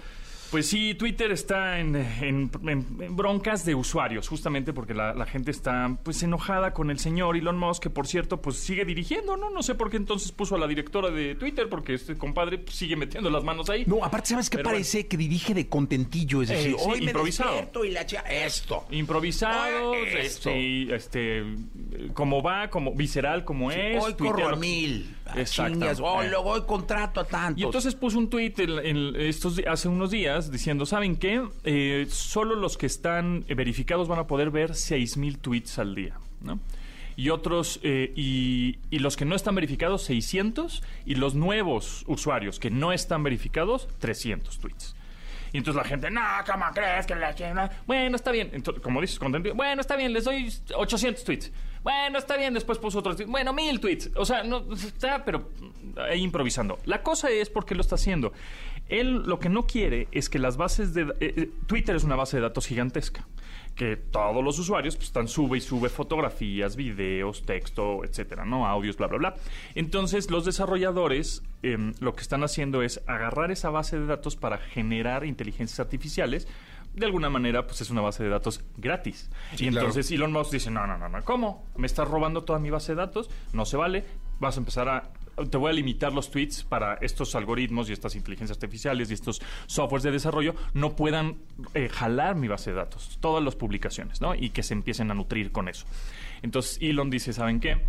Pues sí, Twitter está en, en- en- en broncas de usuarios, justamente porque la, la gente está pues enojada con el señor Elon Musk, que por cierto pues sigue dirigiendo, ¿no? No sé por qué entonces puso a la directora de Twitter, porque este compadre pues, sigue metiendo las manos ahí. No, aparte, ¿sabes qué Pero parece? Que dirige de contentillo. Es Eh, decir, sí, hoy me improvisado. despierto y la chica, esto. Improvisado, Oye, esto. este, este, como va, como visceral como es. hoy corro a mil. a Exacto. chingas. Oh, Eh. luego hoy contrato a tantos. Y entonces puso un tuit en- en estos, hace unos días diciendo, ¿saben qué? Eh, solo los que están eh, verificados van a poder ver 6.000 tweets al día. Y otros, eh, y, los que no están verificados, 600, y los nuevos usuarios que no están verificados, 300 tweets. Y entonces la gente, no, ¿cómo crees que la? Bueno, está bien. Como dices, contento, bueno, está bien, les doy 800 tweets. Bueno, está bien, después puso otros tweets. Bueno, mil tweets. O sea, no está, pero ahí improvisando. La cosa es por qué lo está haciendo. Él lo que no quiere es que las bases de... eh, eh, Twitter es una base de datos gigantesca. Que todos los usuarios pues, están sube y sube fotografías, videos, texto, etcétera, ¿no? Audios, bla, bla, bla. Entonces, los desarrolladores em, lo que están haciendo es agarrar esa base de datos para generar inteligencias artificiales. De alguna manera, pues es una base de datos gratis. Sí, y claro. entonces Elon Musk dice, no, no, no, no, ¿cómo? ¿Me estás robando toda mi base de datos? No se vale. Vas a empezar a... Te voy a limitar los tweets para estos algoritmos y estas inteligencias artificiales y estos softwares de desarrollo no puedan eh, jalar mi base de datos, todas las publicaciones, ¿no? Y que se empiecen a nutrir con eso. Entonces Elon dice, ¿saben qué?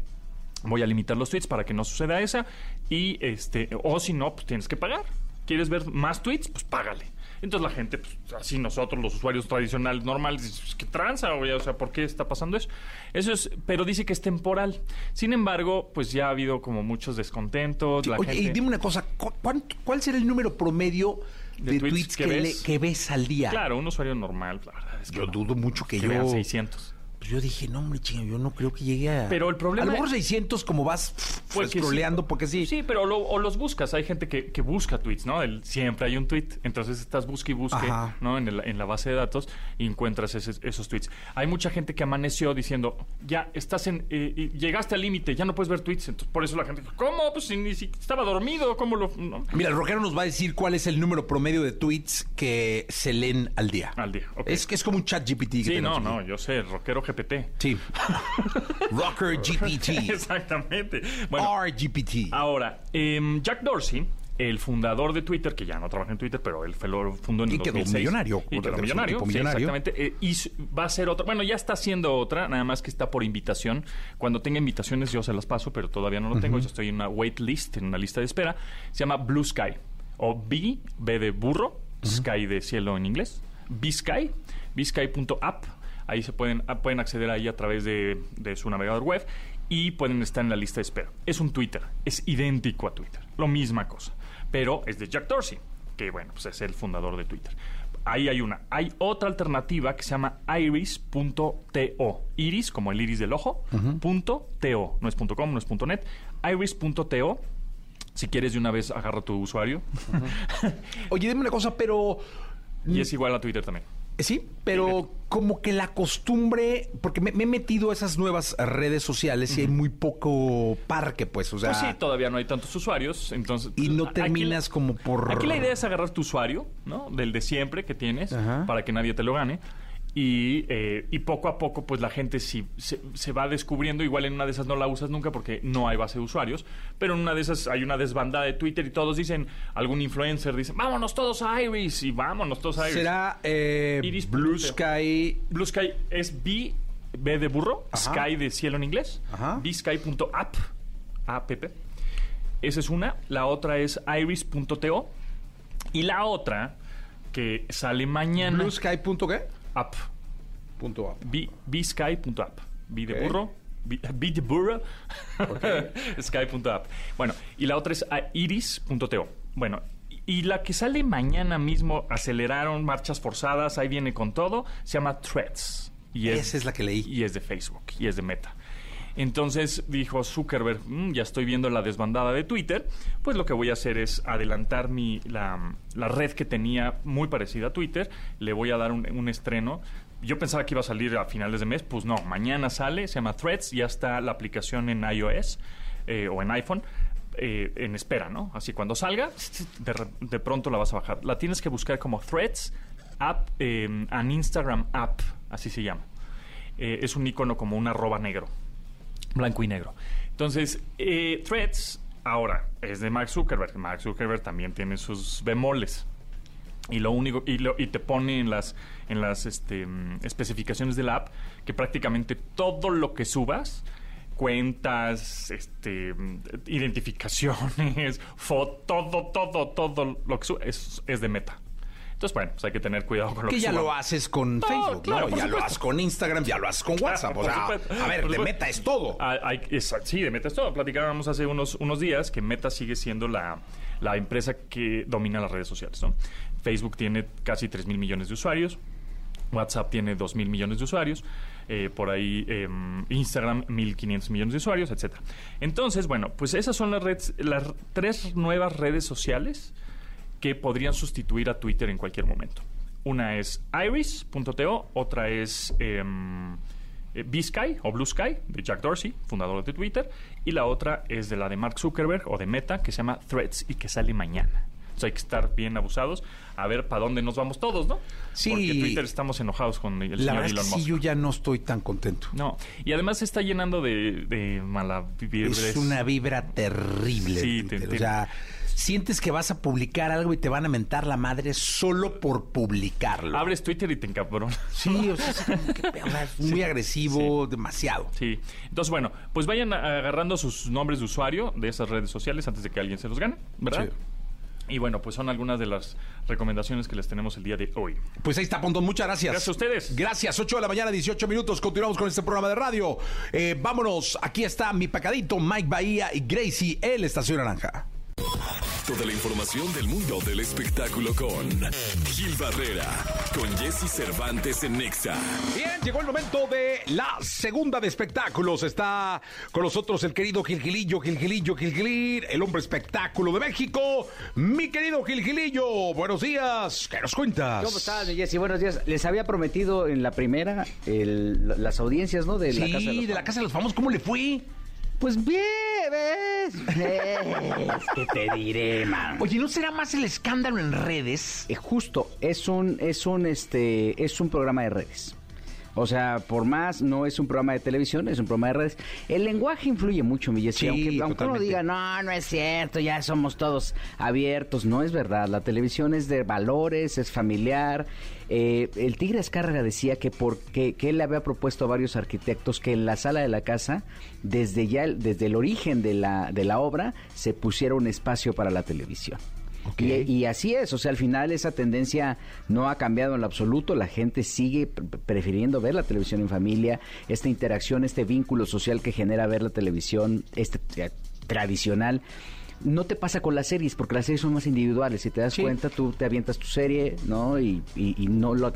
Voy a limitar los tweets para que no suceda esa y este o si no pues tienes que pagar. ¿Quieres ver más tweets? Pues págale. Entonces la gente, pues así nosotros, los usuarios tradicionales, normales, dices, ¿qué tranza? güey? O sea, ¿por qué está pasando eso? Eso es, pero dice que es temporal. Sin embargo, pues ya ha habido como muchos descontentos. la Oye, y dime una cosa, ¿cu- cuánto- ¿cuál será el número promedio de, ¿De tweets, tweets que, que le- ves? que ves al día? Claro, un usuario normal, la verdad es que Yo no. dudo mucho que, que yo... vean 600. Pues yo dije, no, hombre, chinga, yo no creo que llegue a... Pero el problema A lo mejor es- 600 como vas Pues que scrolleando, sí. porque sí. Sí, pero lo- o los buscas. Hay gente que, que busca tweets, ¿no? El- siempre hay un tweet. Entonces estás busque y busque, Ajá. ¿no? En, el- en la base de datos y encuentras ese- esos tweets. Hay mucha gente que amaneció diciendo, ya estás en. eh, llegaste al límite, ya no puedes ver tweets. Entonces por eso la gente, ¿cómo? Pues si ni si estaba dormido, ¿cómo lo.? no? Mira, el rockero nos va a decir cuál es el número promedio de tweets que se leen al día. Al día, ok. Es que es como un chat GPT. que Sí, no, no, yo sé, rockero GPT. Sí. *laughs* Rocker GPT. Exactamente. Bueno, RGPT. Ahora, em, Jack Dorsey, el fundador de Twitter, que ya no trabaja en Twitter, pero él fue- lo fundó en Y el quedó 2006. millonario, Y quedó millonario, tipo sí, millonario. exactamente. Eh, y va a ser otra, bueno, ya está haciendo otra, nada más que está por invitación. Cuando tenga invitaciones yo se las paso, pero todavía no lo tengo. Yo estoy en una wait list, en una lista de espera. Se llama Blue Sky, o B, B de burro, Sky de cielo en inglés, Bsky, bsky.app. Ahí se pueden, ah, pueden acceder ahí a través de, de su navegador web y pueden estar en la lista de espera. Es un Twitter, es idéntico a Twitter, lo misma cosa, pero es de Jack Dorsey, que bueno, pues es el fundador de Twitter. Ahí hay una. Hay otra alternativa que se llama iris.to. Iris, como el iris del ojo, punto .to. No es punto .com, no es punto .net. Iris.to. Si quieres de una vez, agarra tu usuario. *laughs* Oye, dime una cosa, pero... y es igual a Twitter también. Sí, pero como que la costumbre, porque me, me he metido a esas nuevas redes sociales y hay muy poco parque, pues, o sea... Pues sí, todavía no hay tantos usuarios, entonces... y no aquí- terminas como por... Aquí la idea es agarrar tu usuario, ¿no? Del de siempre que tienes, Ajá. para que nadie te lo gane. Y, eh, y poco a poco, pues la gente sí se, se va descubriendo. Igual en una de esas no la usas nunca porque no hay base de usuarios. Pero en una de esas hay una desbandada de Twitter y todos dicen, algún influencer dice, vámonos todos a Iris. Y vámonos todos a Iris. Será eh, Iris Blue. Sky... Blue Sky es B, B de burro, Ajá. Sky de cielo en inglés, bsky.app, app. Esa es una. La otra es iris.to. Y la otra, que sale mañana, Blue Sky qué? App, Punto app. B- bsky.app. B de Ok. burro. B, B de burro. *laughs* Sky.app. Bueno, y la otra es ah, iris.to. Bueno, y la que sale mañana mismo, aceleraron marchas forzadas, ahí viene con todo, se llama Threads. Y Esa es la que leí. Y es de Facebook, y es de Meta. Entonces dijo Zuckerberg, "Mm, ya estoy viendo la desbandada de Twitter, pues lo que voy a hacer es adelantar mi, la, la red que tenía muy parecida a Twitter, le voy a dar un, estreno. Yo pensaba que iba a salir a finales de mes, pues no, mañana sale, se llama Threads, ya está la aplicación en iOS eh, o en iPhone. eh, en espera, ¿no? Así cuando salga, de pronto la vas a bajar. La tienes que buscar como Threads App, eh, an Instagram App, así se llama. Eh, es un icono como un arroba negro blanco y negro. Entonces, eh, Threads ahora es de Mark Zuckerberg. Mark Zuckerberg también tiene sus bemoles. Y lo único, y, lo- y te pone en las, en las este, mm, especificaciones de la app que prácticamente todo lo que subas, cuentas, este, mm, identificaciones, *laughs* fotos, todo, todo, todo lo que es, es de meta. Entonces, bueno, pues hay que tener cuidado con lo Que que ya lo haces con No, Facebook, claro, Ya lo haces con Instagram, ya lo haces con WhatsApp. O sea, a ver, de meta es todo. Ah, hay- sí, de Meta es todo. Platicábamos hace unos, unos días que Meta sigue siendo la, la empresa que domina las redes sociales. ¿no? Facebook tiene casi 3 mil millones de usuarios. WhatsApp tiene 2 mil millones de usuarios. eh, por ahí em, Instagram 1.500 millones de usuarios, etcétera. Entonces, bueno, pues esas son las, redes, las tres nuevas redes sociales que podrían sustituir a Twitter en cualquier momento. Una es iris.to, otra es em, eh, B-Sky o Blue Sky de Jack Dorsey, fundador de Twitter, y la otra es de la de Mark Zuckerberg o de Meta, que se llama Threads y que sale mañana. Entonces hay que estar bien abusados a ver para dónde nos vamos todos, ¿no? Sí. Porque Twitter estamos enojados con el La señor verdad es que Elon sí, Musk. yo ya no estoy tan contento. No, y además se está llenando de, de mala vibra. Es una vibra terrible. Sí, te- O te- sea, sientes que vas a publicar algo y te van a mentar la madre solo por publicarlo. Abres Twitter y te encabronas. Sí, o sea, es, como que, es muy agresivo, demasiado. Sí. Entonces, bueno, pues vayan agarrando sus nombres de usuario de esas redes sociales antes de que alguien se los gane, ¿verdad? Sí. Y bueno, pues son algunas de las recomendaciones que les tenemos el día de hoy. Pues ahí está, Pontón. Muchas gracias. Gracias a ustedes. Gracias. 8 de la mañana, 18 minutos. Continuamos con este programa de radio. Eh, vámonos. Aquí está mi pecadito, Mike Bahía y Gracie, el Estación Naranja. Toda la información del mundo del espectáculo con Gil Barrera, con Jesse Cervantes en Nexa. Bien, llegó el momento de la segunda de espectáculos. Está con nosotros el querido Gilgilillo, Gilgilillo, Gilgilir, el hombre espectáculo de México. Mi querido Gilgilillo, buenos días. ¿Qué nos cuentas? ¿Cómo estás, mi Jessy? Buenos días. Les había prometido en la primera el- las audiencias, ¿no? De Sí, la Casa de los de la Casa de los Famosos, ¿cómo le fue? Pues bien, ¿ves? ¿Ves? ¿Qué te diré, man? Oye, ¿no será más el escándalo en redes? Eh, justo, es un, es un, este, es un programa de redes. O sea, por más, no es un programa de televisión, es un programa de redes. El lenguaje influye mucho, mi Jessy. Sí, aunque, aunque uno diga, no, no es cierto, ya somos todos abiertos. No es verdad. La televisión es de valores, es familiar. Eh, el Tigre Escárraga decía que porque que él le había propuesto a varios arquitectos que en la sala de la casa, desde ya, el- desde el origen de la, de la obra, se pusiera un espacio para la televisión. Y, y así es, o sea, al final esa tendencia no ha cambiado en lo absoluto, la gente sigue pre- prefiriendo ver la televisión en familia, esta interacción, este vínculo social que genera ver la televisión, este eh, tradicional. No te pasa con las series, porque las series son más individuales. Si te das Sí. cuenta, tú te avientas tu serie, ¿no? Y, y- y no lo,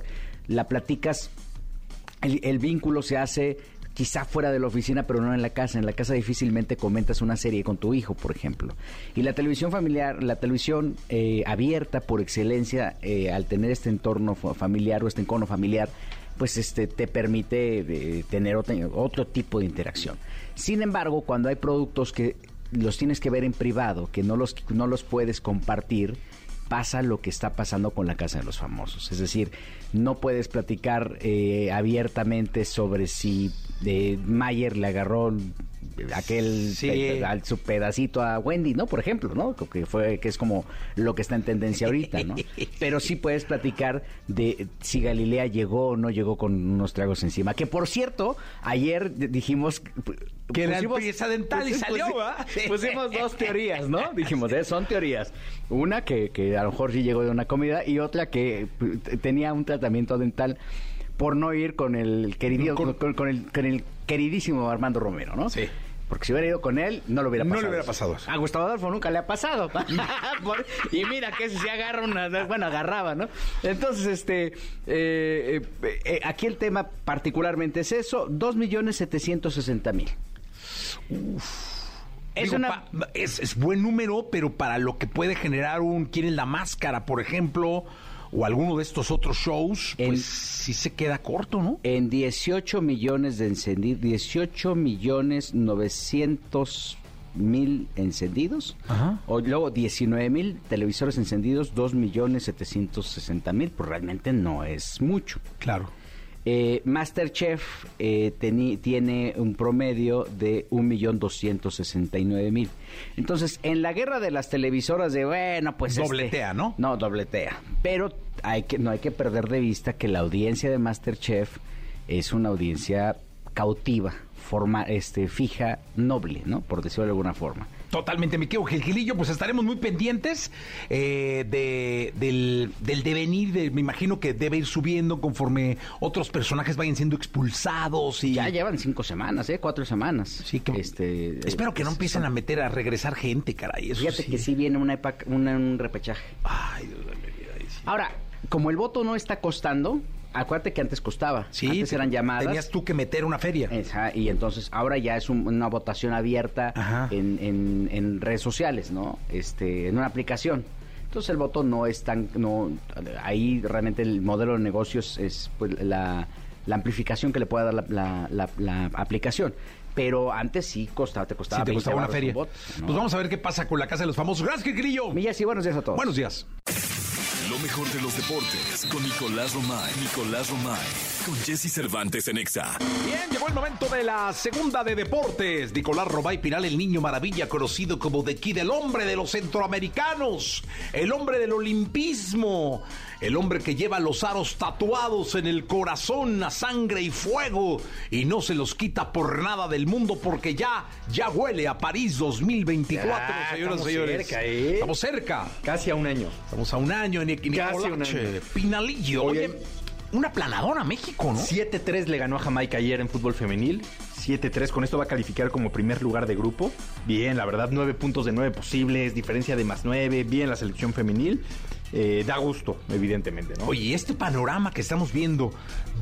la platicas el, el vínculo se hace quizá fuera de la oficina, pero no en la casa. En la casa difícilmente comentas una serie con tu hijo, por ejemplo. Y la televisión familiar, la televisión eh, abierta por excelencia, eh, al tener este entorno fa- familiar o este encono familiar, pues este te permite eh, tener otro, otro tipo de interacción. Sin embargo, cuando hay productos que los tienes que ver en privado, que no los, no los puedes compartir, pasa lo que está pasando con la Casa de los Famosos. Es decir, no puedes platicar eh, abiertamente sobre si eh, Mayer le agarró aquel Sí. pe- al- su pedacito a Wendy, ¿no? Por ejemplo, ¿no? Que fue que es como lo que está en tendencia ahorita, ¿no? *laughs* Pero sí puedes platicar de si Galilea llegó o no llegó con unos tragos encima. Que por cierto, ayer dijimos Que era pusimos- pieza dental y salió, ¿verdad? *laughs* Pusimos dos teorías, ¿no? *laughs* Dijimos, eh, son teorías. Una que, que a lo mejor sí llegó de una comida y otra que tenía un tratamiento dental por no ir con el querido, Con- con, con el, con el queridísimo Armando Romero, ¿no? Sí. Porque si hubiera ido con él, no lo hubiera No pasado. le hubiera pasado eso. A Gustavo Adolfo nunca le ha pasado. *laughs* Y mira que si se agarra una... Bueno, agarraba, ¿no? Entonces, este... eh, eh, eh, aquí el tema particularmente es eso. 2.760.000. Es Digo, una... pa- es, es buen número, pero para lo que puede generar un ¿Quién es la máscara, por ejemplo? O alguno de estos otros shows, En- pues sí se queda corto, ¿no? en 18 millones de encendidos, 18 millones 900 mil encendidos, Ajá. o luego 19 mil televisores encendidos, 2 millones 760 mil, pues realmente no es mucho. Claro. Eh, Masterchef eh, tiene un promedio de 1.269.000. Entonces, en la guerra de las televisoras de, bueno, pues... este- Dobletea, ¿no? No, dobletea. Pero hay que, no hay que perder de vista que la audiencia de Masterchef es una audiencia cautiva, forma, este, fija, noble, ¿no? Por decirlo de alguna forma. Totalmente, mi querido Gilgilillo, pues estaremos muy pendientes eh, de, del, del devenir, de- me imagino que debe ir subiendo conforme otros personajes vayan siendo expulsados y... Ya llevan cinco semanas, ¿eh? Cuatro semanas. Sí, que- Este, Espero que no empiecen a meter, a regresar gente, caray. Eso Fíjate sí. que sí viene una epa- una- un repechaje. Ay, Dios ay, sí. Ahora, como el voto no está costando, acuérdate que antes costaba. Sí, antes te- eran llamadas. Tenías tú que meter una feria. Esa, y entonces ahora ya es un- una votación abierta en, en- en redes sociales, ¿no? Este, en una aplicación. Entonces el voto no es tan, no, ahí realmente el modelo de negocios es pues, la, la amplificación que le pueda dar la, la- la- la aplicación. Pero antes sí costaba, te costaba, Sí, te 20 costaba una feria. un ¿no? Pues vamos a ver qué pasa con la Casa de los Famosos. Gracias, Gilgilillo. Millas y buenos días a todos. Buenos días. Lo mejor de los deportes con Nicolás Romay. Nicolás Romay. Con Jesse Cervantes en Exa. Bien, llegó el momento de la segunda de deportes. Nicolás Robay Piral, el niño maravilla, conocido como de Kid, el hombre de los centroamericanos, el hombre del olimpismo, el hombre que lleva los aros tatuados en el corazón a sangre y fuego y no se los quita por nada del mundo porque ya, ya huele a París 2024, Ya, señoras y señores. cerca, ¿eh? Estamos cerca. Casi a un año. Estamos a un año en año. Pinalillo. Oye, Oye, una planadora México, ¿no? 7-3 le ganó a Jamaica ayer en fútbol femenil. 7-3, con esto va a calificar como primer lugar de grupo. Bien, la verdad, 9 puntos de 9 posibles, diferencia de más 9, bien la selección femenil. Eh, da gusto, evidentemente, ¿no? Oye, este panorama que estamos viendo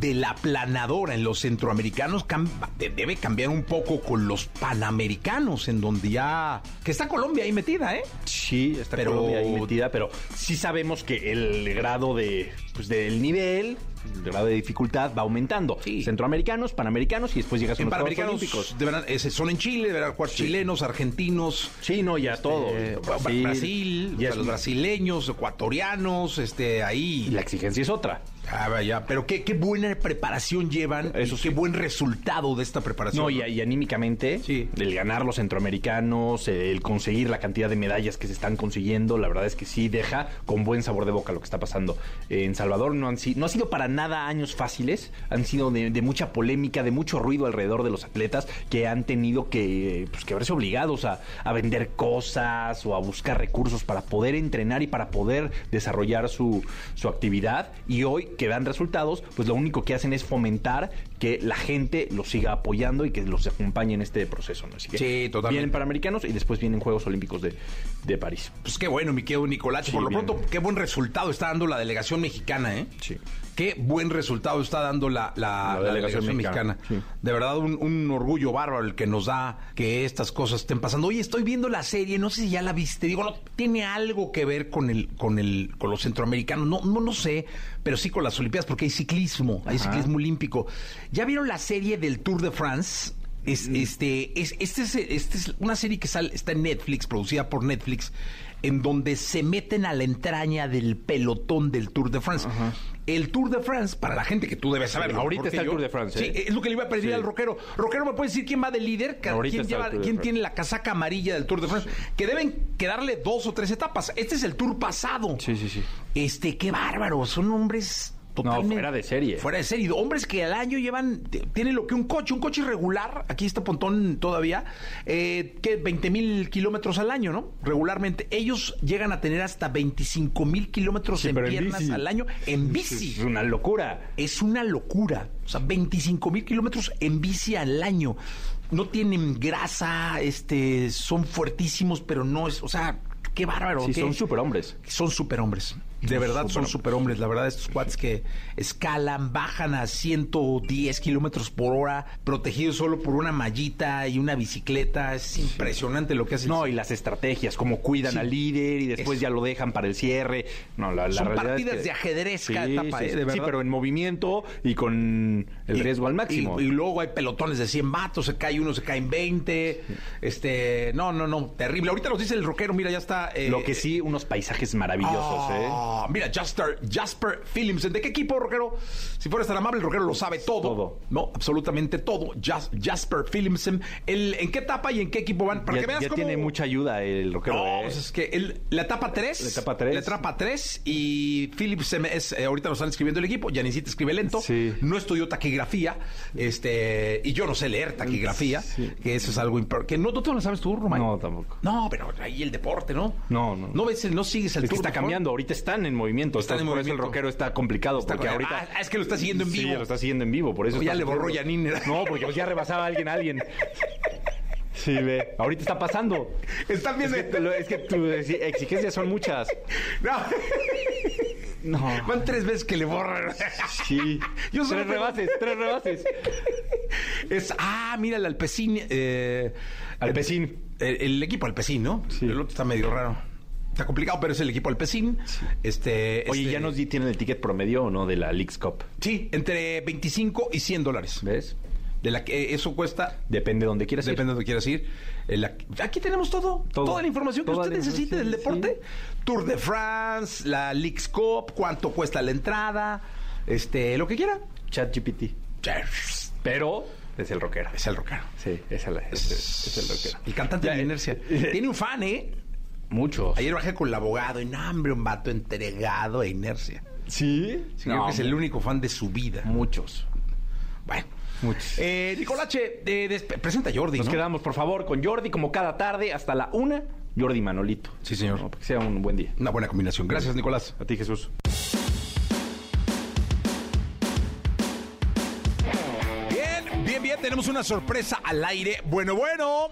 de la planadora en los centroamericanos cam- debe cambiar un poco con los panamericanos, en donde ya... que está Colombia ahí metida, ¿eh? Sí, está Pero- Colombia ahí metida, pero sí sabemos que el grado de, pues, del nivel, el grado de dificultad va aumentando. Sí. Centroamericanos, panamericanos y después llegas a los panamericanos Olímpicos. deberán- ese, son en Chile, deberán jugar chilenos, argentinos... Sí, no, ya todo. eh, Brasil, Brasil, o ya sea, es- los brasileños, ecuatorianos, este, ahí... la exigencia es otra. Ah, vaya, pero qué, qué buena preparación llevan, Eso sí. qué buen resultado de esta preparación. No, y, y anímicamente, Sí. el ganar los centroamericanos, el conseguir la cantidad de medallas que se están consiguiendo, la verdad es que sí deja con buen sabor de boca lo que está pasando. En Salvador no, han, no ha sido para nada años fáciles, han sido de, de mucha polémica, de mucho ruido alrededor de los atletas que han tenido que, pues, que verse obligados a, a vender cosas o a buscar recursos para poder entrenar y para poder desarrollar su, su actividad. Y hoy que dan resultados, pues lo único que hacen es fomentar que la gente los siga apoyando y que los acompañe en este proceso. ¿no? Así que Sí, totalmente. Vienen Panamericanos y después vienen Juegos Olímpicos de, de París. Pues qué bueno, mi querido Nicolache. Sí, Por lo bien. pronto, qué buen resultado está dando la delegación mexicana, ¿eh? Sí. Qué buen resultado está dando la, la- La la delegación mexicana, mexicana. sí. De verdad, un, un orgullo bárbaro el que nos da que estas cosas estén pasando. Oye, estoy viendo la serie, no sé si ya la viste. Digo, no, tiene algo que ver con el, con el, con los centroamericanos. No, no, no sé, pero sí con las Olimpiadas, porque hay ciclismo, hay ciclismo olímpico. ¿Ya vieron la serie del Tour de France? Es, este, es, este, es, este es una serie que sale, está en Netflix, producida por Netflix, en donde se meten a la entraña del pelotón del Tour de France. El Tour de France, para la gente que tú debes saber. Sí, ahorita está el Tour de France, Sí, ¿eh? es lo que le iba a pedir Sí. al rockero. Rockero, ¿me puede decir quién va de líder? Ahorita ¿Quién, lleva- tiene la casaca amarilla del Tour de France? Que deben quedarle dos o tres etapas. Este es el Tour pasado. Sí, sí, sí. Este, qué bárbaro. Son hombres totalmente... fuera de serie. Fuera de serie. Hombres que al año llevan... Tienen lo que un coche, un coche irregular. Aquí está Pontón todavía. Eh, que 20 mil kilómetros al año, ¿no? Regularmente. Ellos llegan a tener hasta 25 mil kilómetros Sí, en piernas al año en bici. Es una locura. Es una locura. O sea, 25 mil kilómetros en bici al año. No tienen grasa, este, son fuertísimos, pero no es, o sea, qué bárbaro. Sí, qué- son superhombres. Son superhombres. De verdad son superhombres. La verdad, estos cuates que escalan, bajan a 110 kilómetros por hora, protegidos solo por una mallita y una bicicleta. Es impresionante lo que hacen. No, y las estrategias, cómo cuidan Sí. al líder y después Es- ya lo dejan para el cierre. No, la, la Son realidad es partidas que- de ajedrez cada etapa, ¿eh? De sí, verdad. sí, pero en movimiento y con el Y- riesgo al máximo. Y, y luego hay pelotones de 100 vatos, se cae uno, se caen 20. Este, no, no, no, terrible. Ahorita nos dice el rockero, mira, ya está. eh, Lo que sí, unos paisajes maravillosos, ¿eh? Ah, Mira, Jasper, Jasper Phillips. ¿De qué equipo, rockero? Si fueras tan amable, el rockero lo sabe todo. Todo. No, absolutamente todo. Jas- Jasper Phillips. El, ¿En qué etapa y en qué equipo van? Para ya que veas ya cómo... tiene mucha ayuda el rockero. No, ¿eh? es que el- la etapa 3. La etapa tres. La etapa 3. Y Phillips se me- es, eh, ahorita lo están escribiendo el equipo. Yanisita escribe lento. Sí. No estudió taquigrafía. Este, y yo no sé leer taquigrafía. Sí. Que eso es algo importante. Que no, ¿tú te lo sabes tú, Román? No, tampoco. No, pero ahí el deporte, ¿no? No, no. No ves, no sigues el Es que está cambiando, ahorita están en movimiento. Están en por eso el movimiento. rockero está complicado. Está porque ahorita. Ah, es que lo está siguiendo en Sí, vivo. lo está siguiendo en vivo, por eso. O ya le borró. Janine. No, porque pues ya rebasaba a alguien a alguien. Sí, ve. Ahorita está pasando. Están Es viendo. que, es que tus exi- exigencias son muchas. No. No. Van tres veces que le borran. Sí. Yo tres tengo- rebases, tres rebases. Es, ah, mira, el Alpecín. Eh, Alpecin. El, el equipo Alpecín, ¿no? Sí. El otro está medio raro. Está complicado, pero es el equipo Alpecín. Este, Oye, este- ¿ya nos di- tienen el ticket promedio o no de la Leagues Cup? Sí, entre 25 y 100 dólares. ¿Ves? De la que eso cuesta. Depende de donde quieras ir. Depende de donde quieras ir. Eh, la- aquí tenemos todo, Todo. Toda la información que usted necesite del deporte. Tour de France, la Leagues Cup, cuánto cuesta la entrada, este, lo que quiera. ChatGPT. Pero es el rockero. Es el rockero. Sí, es el, es, es el rockero. El cantante Ya, de la eh, inercia. eh, *laughs* Tiene un fan, ¿eh? Muchos. Ayer bajé con el abogado y no, hombre, un vato entregado a inercia. ¿Sí? Sí, creo que es el único fan de su vida. Muchos. Bueno. Muchos. Eh, Nicolache, eh, presenta a Jordi, Nos ¿no? quedamos, por favor, con Jordi, como cada tarde, hasta la una. Jordi Manolito. Sí, señor. No, que sea un buen día. Una buena combinación. Gracias, Nicolás. A ti, Jesús. Bien, bien, bien. Tenemos una sorpresa al aire. Bueno, bueno.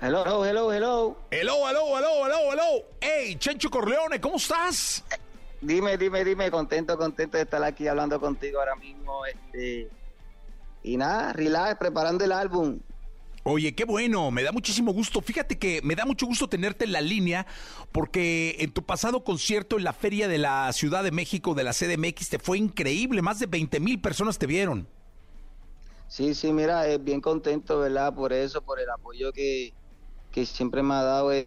Hello, hello, hello. Hello, hello, hello, hello, hello. Hey, Chencho Corleone, ¿cómo estás? Dime, dime, dime, contento, contento de estar aquí hablando contigo ahora mismo. Este, y nada, relax, preparando el álbum. Oye, qué bueno, me da muchísimo gusto. Fíjate que me da mucho gusto tenerte en la línea porque en tu pasado concierto en la Feria de la Ciudad de México de la CDMX te fue increíble. Más de 20 mil personas te vieron. Sí, sí, mira, eh, bien contento, ¿verdad? Por eso, por el apoyo que, que siempre me ha dado de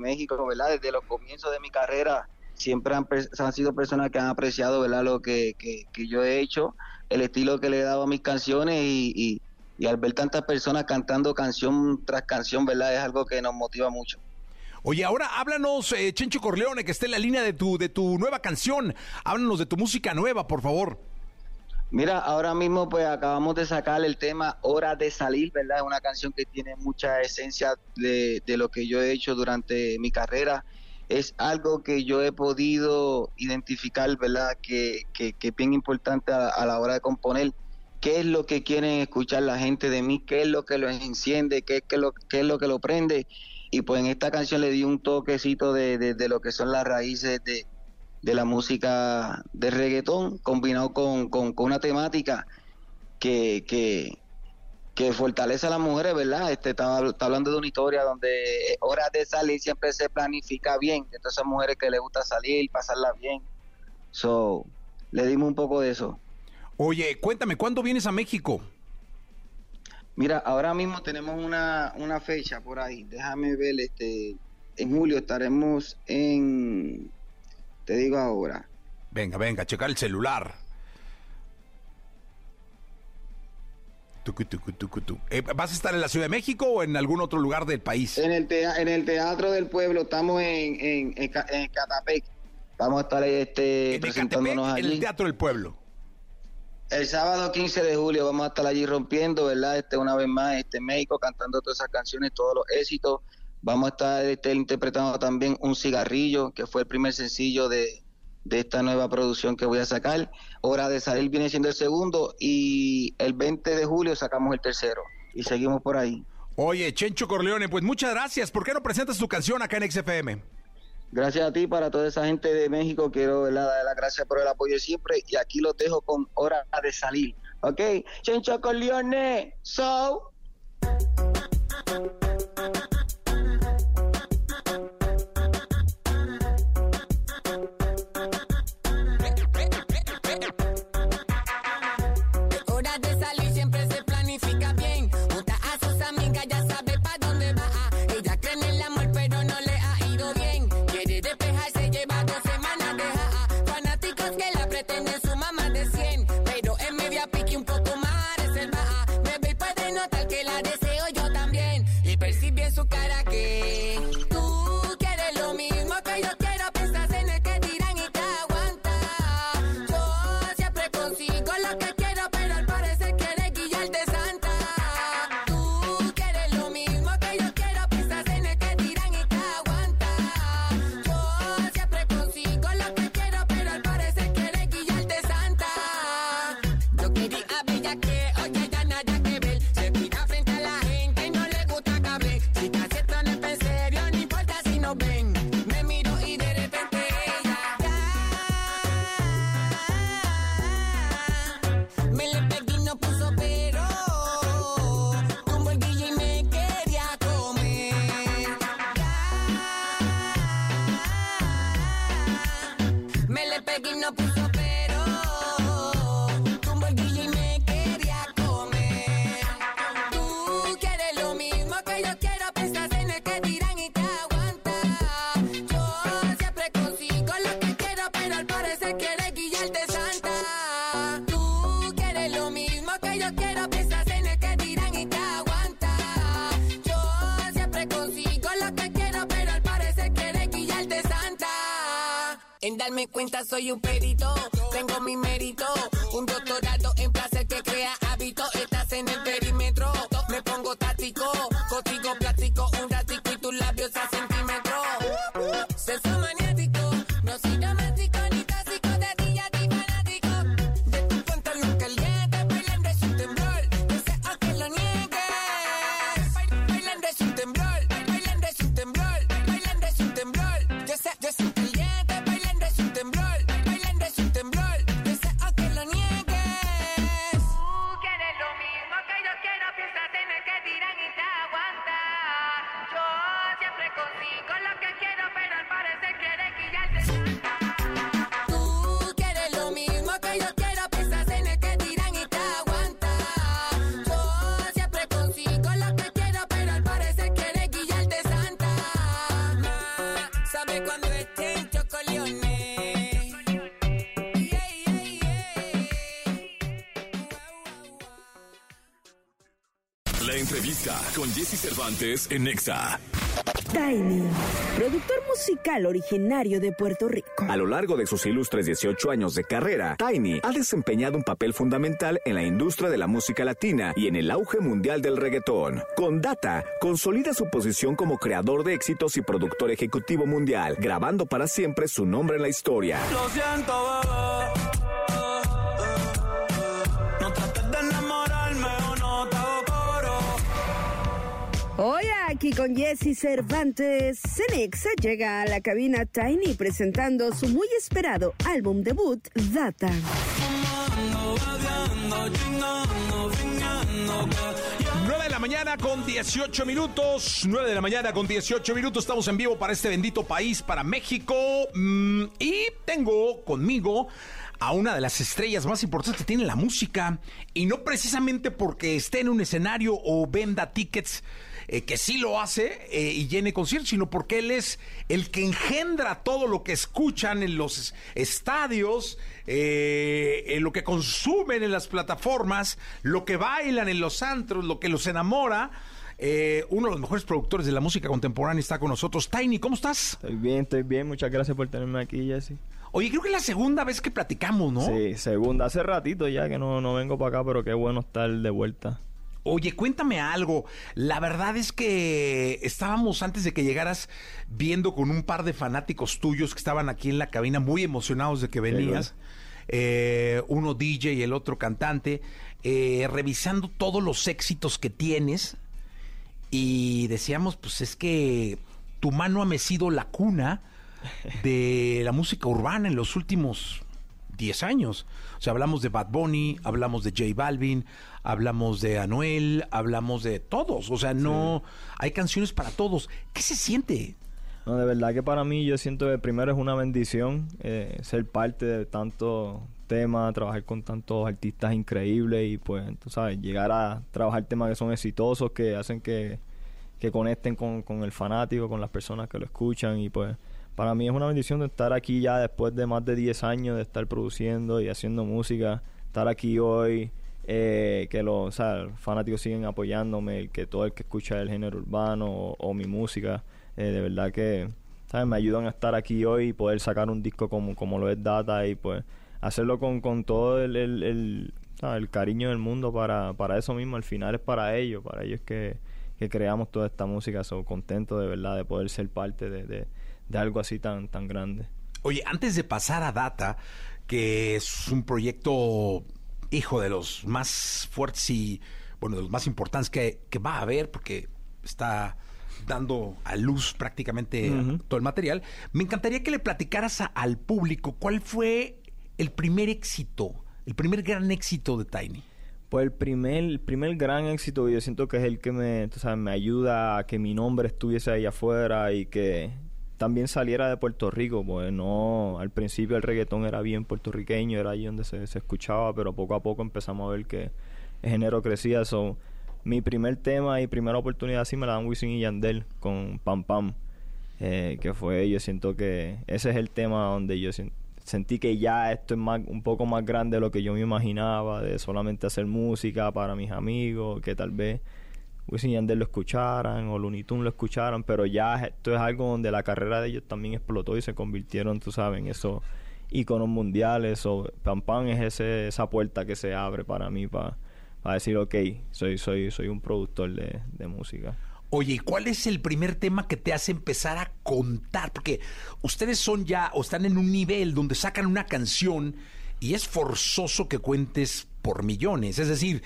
México, ¿verdad? Desde los comienzos de mi carrera, siempre han, han sido personas que han apreciado, ¿verdad? Lo que, que, que yo he hecho, el estilo que le he dado a mis canciones y, y, y al ver tantas personas cantando canción tras canción, ¿verdad? Es algo que nos motiva mucho. Oye, ahora háblanos, eh, Chencho Corleone, que está en la línea de tu, de tu nueva canción. Háblanos de tu música nueva, por favor. Mira, ahora mismo pues acabamos de sacar el tema Hora de Salir, ¿verdad? Es una canción que tiene mucha esencia de, de lo que yo he hecho durante mi carrera. Es algo que yo he podido identificar, ¿verdad? Que, que, que es bien importante a, la hora de componer. ¿Qué es lo que quieren escuchar la gente de mí? ¿Qué es lo que los enciende? ¿Qué, qué, lo, qué es lo que lo prende? Y pues en esta canción le di un toquecito de, de lo que son las raíces de, de la música de reggaetón combinado con, con, con una temática que, que, que fortalece a las mujeres, ¿verdad? Este, está, está hablando de una historia donde horas de salir siempre se planifica bien, de todas esas mujeres que les gusta salir, pasarla bien. So, le dimos un poco de eso. Oye, cuéntame, ¿cuándo vienes a México? Mira, ahora mismo tenemos una, una fecha por ahí. Déjame ver, este, en julio estaremos en, te digo ahora, Venga, venga, checa el celular. Tucu, tucu, tucu, tu. Eh, ¿Vas a estar en la Ciudad de México o en algún otro lugar del país? en el, tea- en el Teatro del Pueblo, estamos en, en, en, Ca- en Catapec. Vamos a estar este, En presentándonos Ecatepec, en allí. el Teatro del Pueblo. El sábado 15 de julio vamos a estar allí rompiendo, ¿verdad? Este una vez más, este en México, cantando todas esas canciones, todos los éxitos. Vamos a estar este, interpretando también Un Cigarrillo, que fue el primer sencillo de, de esta nueva producción que voy a sacar. Hora de salir viene siendo el segundo y el 20 de julio sacamos el tercero. Y seguimos por ahí. Oye, Chencho Corleone, pues muchas gracias. ¿Por qué no presentas tu canción acá en XFM? Gracias a ti, para toda esa gente de México, quiero ¿verdad? dar las gracias por el apoyo siempre y aquí los dejo con hora de salir. ¿Ok? Chencho Corleone, so... cuenta soy entrevista con Jesse Cervantes en Nexa. Tiny, productor musical originario de Puerto Rico. A lo largo de sus ilustres 18 años de carrera, Tiny ha desempeñado un papel fundamental en la industria de la música latina y en el auge mundial del reggaetón. Con Data, consolida su posición como creador de éxitos y productor ejecutivo mundial, grabando para siempre su nombre en la historia. Lo siento, bebé. Hoy aquí con Jesse Cervantes, Cenexa llega a la cabina Tiny presentando su muy esperado álbum debut, Data. 9 de la mañana con 18 minutos. 9 de la mañana con 18 minutos. Estamos en vivo para este bendito país, para México. Mm, y tengo conmigo a una de las estrellas más importantes que tiene la música. Y no precisamente porque esté en un escenario o venda tickets. Eh, que sí lo hace eh, y llene conciertos, sino porque él es el que engendra todo lo que escuchan en los estadios, eh, en lo que consumen en las plataformas, lo que bailan en los antros, lo que los enamora. Eh, uno de los mejores productores de la música contemporánea está con nosotros. Tiny, ¿cómo estás? Estoy bien, estoy bien. Muchas gracias por tenerme aquí, Jesse. Oye, creo que es la segunda vez que platicamos, ¿no? Sí, segunda. Hace ratito ya que no, no vengo para acá, pero qué bueno estar de vuelta. Oye, cuéntame algo. La verdad es que estábamos antes de que llegaras viendo con un par de fanáticos tuyos que estaban aquí en la cabina muy emocionados de que venías. Eh, uno DJ y el otro cantante, eh, revisando todos los éxitos que tienes. Y decíamos, pues es que tu mano ha mecido la cuna de la música urbana en los últimos 10 años. O sea, hablamos de Bad Bunny, hablamos de J Balvin, hablamos de Anuel, hablamos de todos. O sea, no hay canciones para todos. ¿Qué se siente? No, de verdad que para mí yo siento que primero es una bendición eh, ser parte de tantos temas, trabajar con tantos artistas increíbles y pues, tú sabes, llegar a trabajar temas que son exitosos, que hacen que, que conecten con, con el fanático, con las personas que lo escuchan y pues para mí es una bendición de estar aquí ya después de más de 10 años de estar produciendo y haciendo música, estar aquí hoy, eh, que los fanáticos siguen apoyándome, que todo el que escucha el género urbano o, mi música, eh, de verdad que ¿sabes? me ayudan a estar aquí hoy y poder sacar un disco como, como lo es Data y pues hacerlo con, con todo el, el, el, cariño del mundo para, para eso mismo, al final es para ellos, para ellos que, creamos toda esta música, soy contento de verdad de poder ser parte de, de algo así tan, tan grande. Oye, antes de pasar a Data, que es un proyecto, hijo de los más fuertes y, bueno, de los más importantes que, que va a haber, porque está dando a luz prácticamente todo el material, me encantaría que le platicaras a- al público cuál fue el primer éxito, el primer gran éxito de Tiny. Pues el primer, el primer gran éxito yo siento que es el que me, tú sabes, me ayuda a que mi nombre estuviese ahí afuera y que también saliera de Puerto Rico, pues no, al principio el reggaetón era bien puertorriqueño, era ahí donde se, se escuchaba, pero poco a poco empezamos a ver que el género crecía. So, mi primer tema y primera oportunidad así me la dan Wisin y Yandel con Pam Pam, eh, que fue, yo siento que ese es el tema donde yo sentí que ya esto es más, un poco más grande de lo que yo me imaginaba, de solamente hacer música para mis amigos, que tal vez Wisin lo escucharan o Looney Tunes lo escucharan, pero ya esto es algo donde la carrera de ellos también explotó y se convirtieron, tú sabes, en esos íconos mundiales o Pam Pam es esa puerta que se abre para mí para decir, ok, soy, soy, soy un productor de, de música. Oye, ¿y cuál es el primer tema que te hace empezar a contar? Porque ustedes son ya o están en un nivel donde sacan una canción y es forzoso que cuentes por millones. Es decir,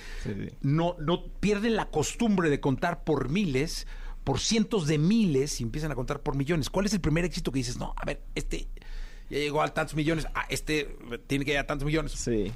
no, no pierden la costumbre de contar por miles, por cientos de miles y empiezan a contar por millones. ¿Cuál es el primer éxito que dices, no, a ver, este ya llegó a tantos millones, ah, este tiene que llegar a tantos millones? Sí.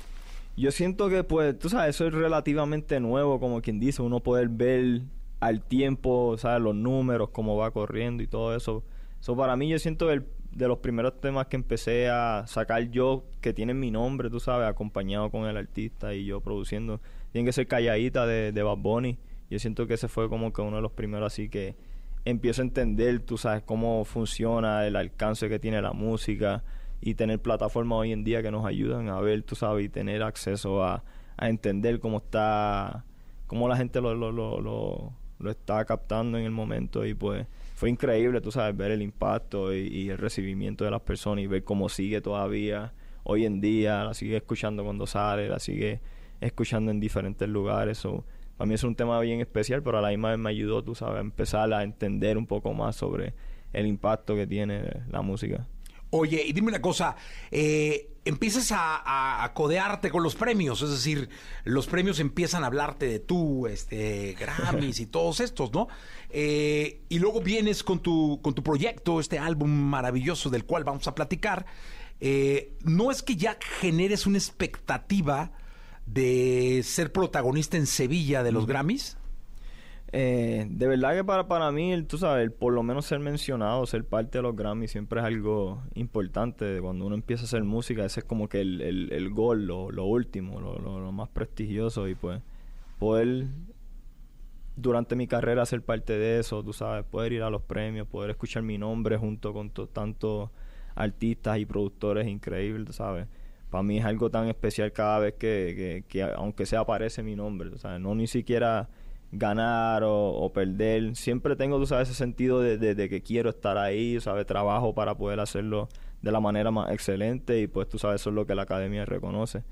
Yo siento que, pues, tú sabes, eso es relativamente nuevo, como quien dice, uno poder ver al tiempo, ¿sabes? Los números, cómo va corriendo y todo eso. Eso para mí yo siento el- de los primeros temas que empecé a sacar yo, que tienen mi nombre, tú sabes, acompañado con el artista y yo produciendo, tienen que ser Calladita de, de Bad Bunny. Yo siento que ese fue como que uno de los primeros así que empiezo a entender, tú sabes, cómo funciona el alcance que tiene la música y tener plataformas hoy en día que nos ayudan a ver, tú sabes, y tener acceso a, a entender cómo está, cómo la gente lo, lo, lo, lo, lo está captando en el momento y pues fue increíble, tú sabes, ver el impacto y, y el recibimiento de las personas y ver cómo sigue todavía hoy en día, la sigue escuchando cuando sale, la sigue escuchando en diferentes lugares. So, para mí es un tema bien especial, pero a la misma vez me ayudó, tú sabes, a empezar a entender un poco más sobre el impacto que tiene la música. Oye, y dime una cosa, eh, empiezas a, a- a codearte con los premios, es decir, los premios empiezan a hablarte de tú, este, Grammys y *laughs* todos estos, ¿no? Eh, y luego vienes con tu, con tu proyecto, este álbum maravilloso del cual vamos a platicar. Eh, no es que ya generes una expectativa de ser protagonista en Sevilla de los Grammys. Eh, de verdad que para, para mí, el- tú sabes, por lo menos ser mencionado, ser parte de los Grammys siempre es algo importante. Cuando uno empieza a hacer música, ese es como que el, el, el gol, lo, lo último, lo, lo- lo más prestigioso. Y pues poder durante mi carrera ser parte de eso, tú sabes, poder ir a los premios, poder escuchar mi nombre junto con to- tantos artistas y productores increíbles, tú sabes. Para mí es algo tan especial cada vez que, que, que aunque sea aparece mi nombre, tú sabes, no ni siquiera ganar o, perder, siempre tengo, tú sabes, ese sentido de que quiero estar ahí, tú sabes, trabajo para poder hacerlo de la manera más excelente y pues tú sabes, eso es lo que la academia reconoce.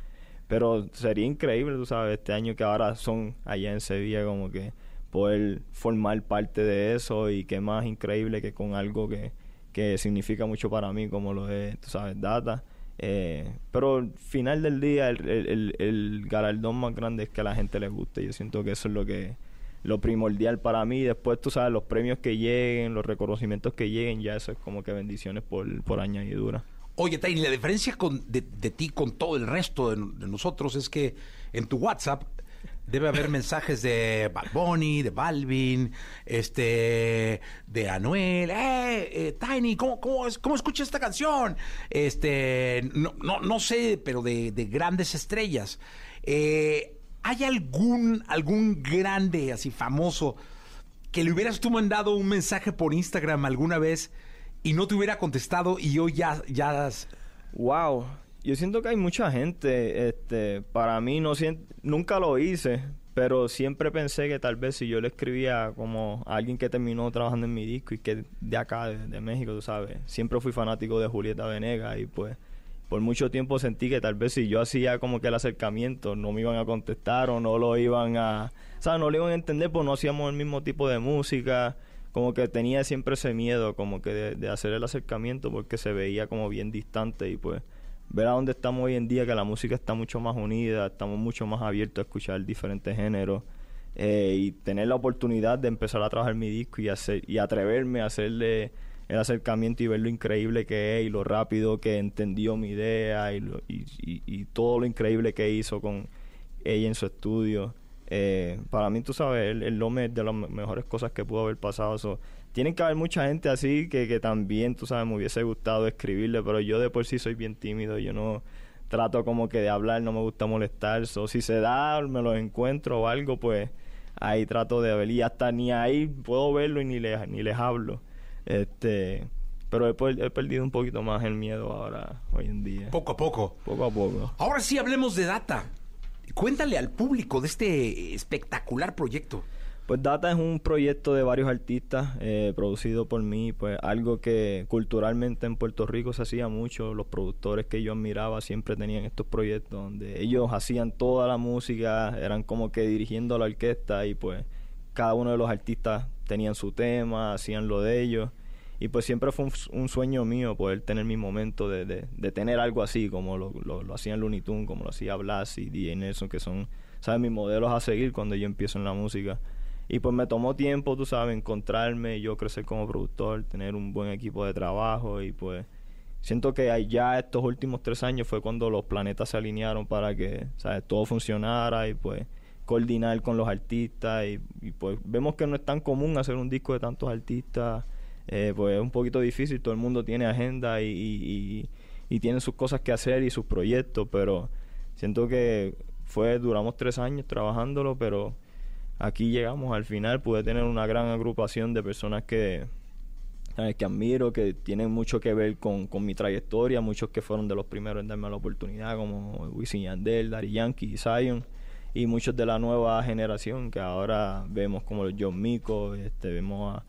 Pero sería increíble, tú sabes, este año que ahora son allá en Sevilla, como que poder formar parte de eso y qué más increíble que con algo que, que significa mucho para mí, como lo es, tú sabes, Data. Eh, pero al final del día, el, el, el- galardón más grande es que a la gente le guste. Yo siento que eso es lo que lo primordial para mí. Después, tú sabes, los premios que lleguen, los reconocimientos que lleguen, ya eso es como que bendiciones por, por añadidura. Oye, Tiny, la diferencia con, de, de ti con todo el resto de nosotros es que en tu WhatsApp debe haber mensajes de Bad Bunny, de Balvin, este, de Anuel. ¡Eh, eh, Tiny, ¿cómo, cómo, cómo escuchas esta canción? Este, no, no, no sé, pero de, de grandes estrellas. Eh, ¿Hay algún, algún grande, así famoso, que le hubieras tú mandado un mensaje por Instagram alguna vez y no te hubiera contestado y hoy ya, ya Wow, yo siento que hay mucha gente, este, para mí no nunca lo hice, pero siempre pensé que tal vez si yo le escribía como a alguien que terminó trabajando en mi disco y que de acá, de, de México, tú sabes, siempre fui fanático de Julieta Venegas y pues por mucho tiempo sentí que tal vez si yo hacía como que el acercamiento no me iban a contestar o no lo iban a, o sea, no lo iban a entender porque no hacíamos el mismo tipo de música, como que tenía siempre ese miedo como que de, de hacer el acercamiento porque se veía como bien distante y pues ver a dónde estamos hoy en día que la música está mucho más unida, estamos mucho más abiertos a escuchar diferentes géneros eh, y tener la oportunidad de empezar a trabajar mi disco y hacer y atreverme a hacerle el acercamiento y ver lo increíble que es y lo rápido que entendió mi idea y, lo- y, y- y todo lo increíble que hizo con ella en su estudio. Eh, para mí, tú sabes, el, el es de las me- mejores cosas que pudo haber pasado. So, tienen que haber mucha gente así que, que también, tú sabes, me hubiese gustado escribirle, pero yo de por sí soy bien tímido. Yo no trato como que de hablar, no me gusta molestar. So, si se da, me los encuentro o algo, pues ahí trato de ver. Y hasta ni ahí puedo verlo y ni les, ni les hablo. Este, pero he, he perdido un poquito más el miedo ahora, hoy en día. Poco a poco. Poco a poco. Ahora sí hablemos de Data. Cuéntale al público de este espectacular proyecto. Pues Data es un proyecto de varios artistas eh, producido por mí, pues algo que culturalmente en Puerto Rico se hacía mucho. Los productores que yo admiraba siempre tenían estos proyectos donde ellos hacían toda la música, eran como que dirigiendo la orquesta y pues cada uno de los artistas tenían su tema, hacían lo de ellos. Y pues siempre fue un, sueño mío poder tener mi momento de, de, de tener algo así, como lo, lo, lo hacían Looney Tunes, como lo hacía Blas y DJ Nelson, que son, ¿sabes? Mis modelos a seguir cuando yo empiezo en la música. Y pues me tomó tiempo, tú sabes, encontrarme, yo crecer como productor, tener un buen equipo de trabajo y pues siento que allá estos últimos tres años fue cuando los planetas se alinearon para que, ¿sabes? Todo funcionara y pues coordinar con los artistas y, y, pues vemos que no es tan común hacer un disco de tantos artistas, eh, pues es un poquito difícil, todo el mundo tiene agenda y, y, y, y tiene sus cosas que hacer y sus proyectos, pero siento que fue, duramos tres años trabajándolo, pero aquí llegamos al final, pude tener una gran agrupación de personas que, que admiro, que tienen mucho que ver con, con mi trayectoria, muchos que fueron de los primeros en darme la oportunidad, como Wisin Yandel, Daddy Yankee, Zion, y muchos de la nueva generación que ahora vemos como los John Mico, este, vemos a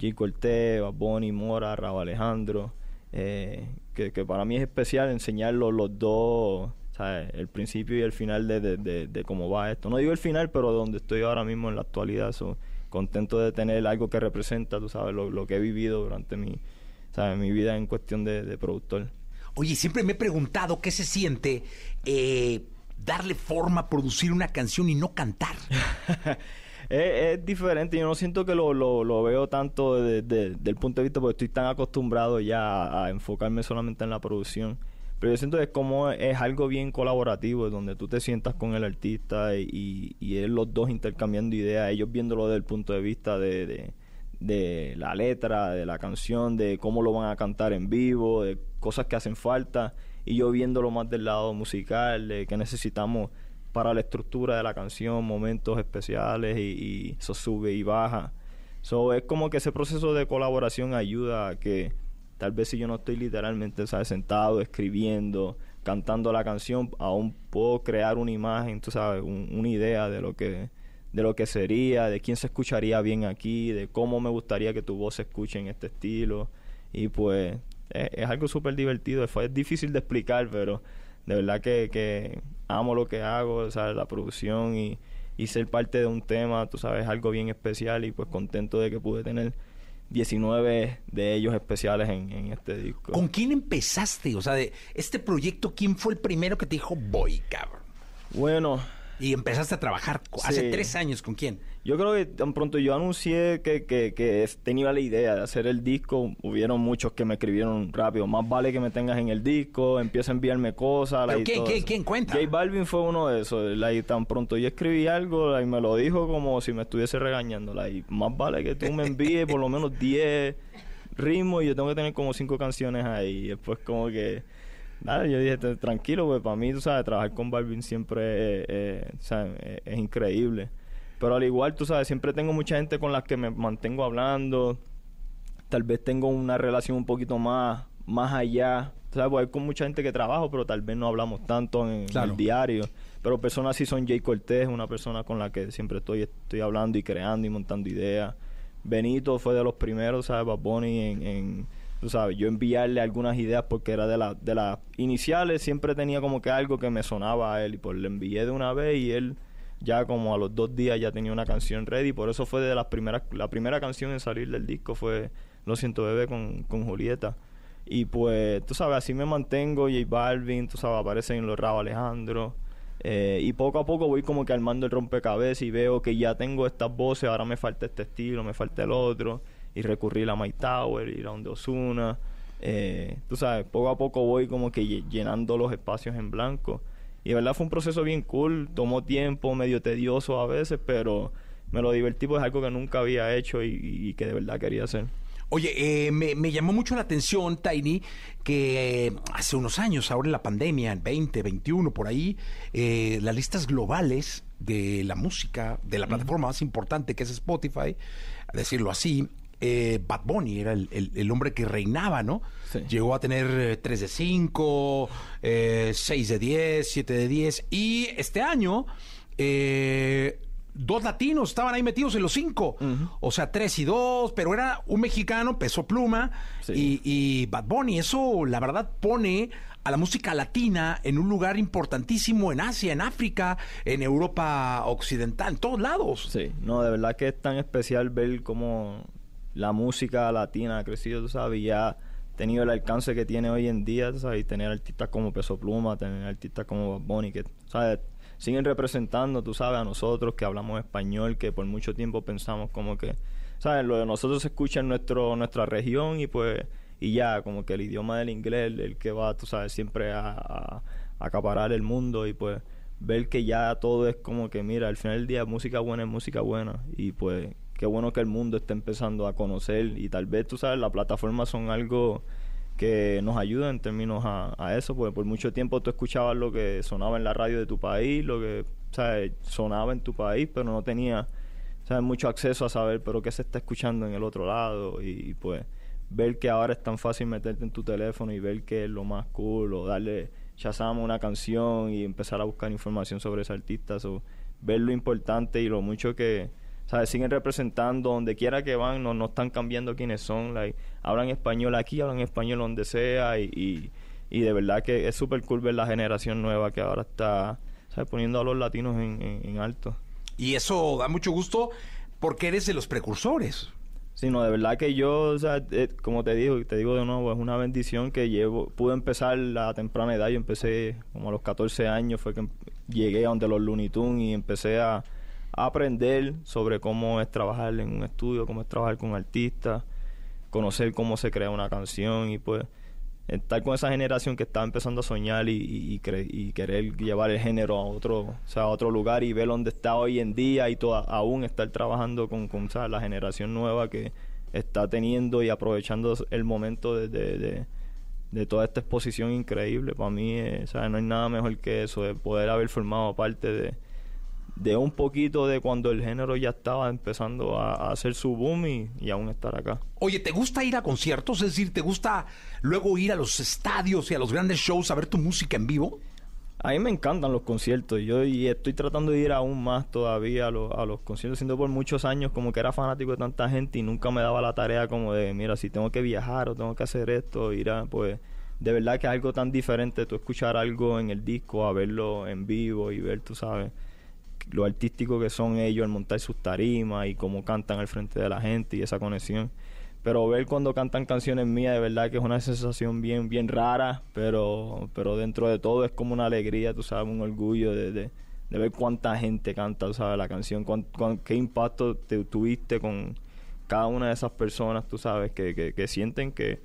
J. Cortés, Bad Bunny, Mora, Raúl Alejandro, eh, que, que para mí es especial enseñarlos los dos, ¿sabes? el principio y el final de, de, de- de cómo va esto. No digo el final, pero donde estoy ahora mismo en la actualidad, so, contento de tener algo que representa, tú sabes, lo, lo que he vivido durante mi, ¿sabes? mi vida en cuestión de, de productor. Oye, siempre me he preguntado qué se siente eh, darle forma, producir una canción y no cantar. *laughs* es, es diferente, yo no siento que lo, lo, lo veo tanto de- de- del punto de vista porque estoy tan acostumbrado ya a, a enfocarme solamente en la producción. Pero yo siento que es como es algo bien colaborativo, donde tú te sientas con el artista y, y, y los dos intercambiando ideas, ellos viéndolo desde el punto de vista de, de, la letra, de la canción, de cómo lo van a cantar en vivo, de cosas que hacen falta, y yo viéndolo más del lado musical, de que necesitamos para la estructura de la canción, momentos especiales y, y eso sube y baja. So, es como que ese proceso de colaboración ayuda a que tal vez si yo no estoy literalmente ¿sabes? sentado escribiendo, cantando la canción, aún puedo crear una imagen, tú sabes, un- una idea de lo que de lo que sería, de quién se escucharía bien aquí, de cómo me gustaría que tu voz se escuche en este estilo. Y pues es, algo súper divertido. Fue es difícil de explicar, pero de verdad que, que amo lo que hago, ¿sabes? la producción y, y ser parte de un tema, tú sabes, algo bien especial y pues contento de que pude tener 19 de ellos especiales en, en este disco. ¿Con quién empezaste? O sea, de este proyecto, ¿quién fue el primero que te dijo voy, cabrón? Bueno. Y empezaste a trabajar hace Sí. tres años, ¿con quién? Yo creo que tan pronto yo anuncié que, que, que tenía la idea de hacer el disco, hubieron muchos que me escribieron rápido. Más vale que me tengas en el disco, empieza a enviarme cosas. ¿Pero like, quién, cuenta? J Balvin fue uno de esos. like, tan pronto yo escribí algo y me lo dijo como si me estuviese regañando. más vale que tú me envíes por lo menos 10 ritmos y yo tengo que tener como 5 canciones ahí. Y después como que... Nada, yo dije, "Te- tranquilo, pues para mí, tú sabes, trabajar con Balvin siempre eh, eh, ¿sabes? Eh, es increíble. Pero al igual, tú sabes, siempre tengo mucha gente con la que me mantengo hablando. Tal vez tengo una relación un poquito más, más allá. ¿Sabes? Pues hay con mucha gente que trabajo, pero tal vez no hablamos tanto en, en Claro. el diario. Pero personas así son Jay Cortés, una persona con la que siempre estoy, estoy hablando y creando y montando ideas. Benito fue de los primeros, ¿sabes? Bad Bunny en, en, tú sabes, yo enviarle algunas ideas porque era de, la, de las iniciales, siempre tenía como que algo que me sonaba a él y pues le envié de una vez y él ya como a los dos días ya tenía una canción ready, por eso fue de las primeras, la primera canción en salir del disco fue Lo siento bebé con, con Julieta. Y pues, tú sabes, así me mantengo, J Balvin, tú sabes, aparecen en los Rabo Alejandro. Eh, y poco a poco voy como que armando el rompecabezas y veo que ya tengo estas voces, ahora me falta este estilo, me falta el otro. Y recurrir a My Tower, ir a donde Osuna. Eh, tú sabes, poco a poco voy como que lle- llenando los espacios en blanco. Y de verdad fue un proceso bien cool, tomó tiempo, medio tedioso a veces, pero me lo divertí, pues es algo que nunca había hecho y, y que de verdad quería hacer. Oye, eh, me, me llamó mucho la atención, Tiny, que eh, hace unos años, ahora en la pandemia, en 20, 21, por ahí, eh, las listas globales de la música, de la plataforma más importante que es Spotify, a decirlo así, eh, Bad Bunny era el, el- el hombre que reinaba, ¿no? Llegó a tener 3 de 5, 6 de 10, 7 de 10, y este año... eh, dos latinos estaban ahí metidos en los cinco. O sea, tres y dos, pero era un mexicano, peso pluma, y, y Bad Bunny. Eso, la verdad, pone a la música latina en un lugar importantísimo en Asia, en África, en Europa Occidental, en todos lados. Sí, no, de verdad que es tan especial ver cómo la música latina ha crecido, tú sabes, y ha tenido el alcance que tiene hoy en día, tú sabes, y tener artistas como Peso Pluma, tener artistas como Bad Bunny, que, sabes, siguen representando, tú sabes, a nosotros que hablamos español, que por mucho tiempo pensamos como que, sabes, lo de nosotros se escucha en nuestro, nuestra región y pues, y ya, como que el idioma del inglés, el que va, tú sabes, siempre a, a- a acaparar el mundo y pues ver que ya todo es como que, mira, al final del día música buena es música buena y pues qué bueno que el mundo esté empezando a conocer y tal vez, tú sabes, las plataformas son algo que nos ayuda en términos a, a eso, porque por mucho tiempo tú escuchabas lo que sonaba en la radio de tu país, lo que ¿sabes? sonaba en tu país, pero no tenía ¿sabes? mucho acceso a saber pero qué se está escuchando en el otro lado y, pues ver que ahora es tan fácil meterte en tu teléfono y ver que es lo más cool o darle Shazam una canción y empezar a buscar información sobre ese artista o ver lo importante y lo mucho que Siguen representando donde quiera que van, no, no están cambiando quiénes son. Like, hablan español aquí, hablan español donde sea y, y, y de verdad que es súper cool ver la generación nueva que ahora está ¿sabes? poniendo a los latinos en, en- en alto. Y eso da mucho gusto porque eres de los precursores. Sí, no, de verdad que yo, o sea, eh, como te digo, te digo de nuevo, es una bendición que llevo, pude empezar a temprana edad, yo empecé como a los 14 años, fue que llegué a donde los Looney Tunes y empecé a, aprender sobre cómo es trabajar en un estudio, cómo es trabajar con artistas, conocer cómo se crea una canción y pues estar con esa generación que está empezando a soñar y, y, querer llevar el género a otro, o sea, a otro lugar y ver dónde está hoy en día y toda, aún estar trabajando con, con la generación nueva que está teniendo y aprovechando el momento de, de, de- de toda esta exposición increíble. Para mí, eh, ¿sabes? no hay nada mejor que eso, de poder haber formado parte de, de un poquito de cuando el género ya estaba empezando a, a hacer su boom y, y aún estar acá. Oye, ¿te gusta ir a conciertos? Es decir, ¿te gusta luego ir a los estadios y a los grandes shows a ver tu música en vivo? A mí me encantan los conciertos. Yo y estoy tratando de ir aún más todavía a, los- a los conciertos. Siendo por muchos años como que era fanático de tanta gente y nunca me daba la tarea como de, mira, si tengo que viajar o tengo que hacer esto, ir a, pues, de verdad que es algo tan diferente tú escuchar algo en el disco a verlo en vivo y ver, tú sabes, lo artístico que son ellos al montar sus tarimas y cómo cantan al frente de la gente y esa conexión. Pero ver cuando cantan canciones mías, de verdad que es una sensación bien, bien rara, pero, pero dentro de todo es como una alegría, tú sabes, un orgullo de, de, de ver cuánta gente canta, tú sabes, la canción, cuán, qué impacto te tuviste con cada una de esas personas, tú sabes, que, que, que sienten que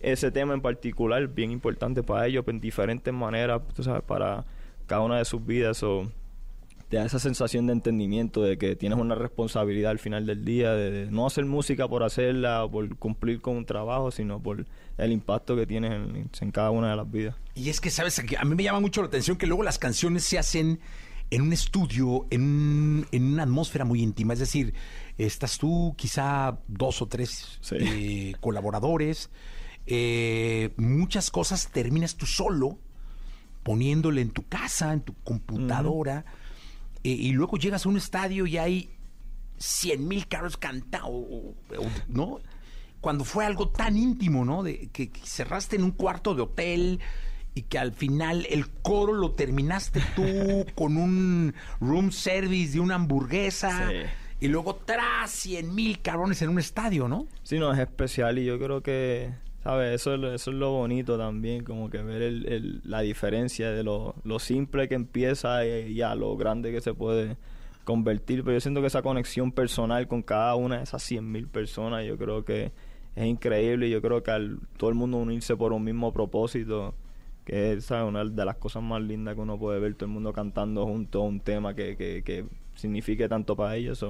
ese tema en particular es bien importante para ellos, en diferentes maneras, tú sabes, para cada una de sus vidas. o te da esa sensación de entendimiento de que tienes una responsabilidad al final del día de, de no hacer música por hacerla o por cumplir con un trabajo, sino por el impacto que tienes en, en cada una de las vidas. Y es que, ¿sabes? A mí me llama mucho la atención que luego las canciones se hacen en un estudio, en, en una atmósfera muy íntima. Es decir, estás tú, quizá dos o tres eh, colaboradores. eh, muchas cosas terminas tú solo, poniéndole en tu casa, en tu computadora. Eh, y luego llegas a un estadio y hay 100 mil carros cantados, ¿no? Cuando fue algo tan íntimo, ¿no? De que, que cerraste en un cuarto de hotel y que al final el coro lo terminaste tú *laughs* con un room service de una hamburguesa Sí. y luego tras 100 mil cabrones en un estadio, ¿no? Sí, no, es especial y yo creo que, ¿sabes? Eso eso es lo bonito también, como que ver el, el- la diferencia de lo, lo simple que empieza y, a lo grande que se puede convertir. Pero yo siento que esa conexión personal con cada una de esas 100 mil personas, yo creo que es increíble y yo creo que al todo el mundo unirse por un mismo propósito, que es una de las cosas más lindas que uno puede ver, todo el mundo cantando junto a un tema que, que, que signifique tanto para ellos.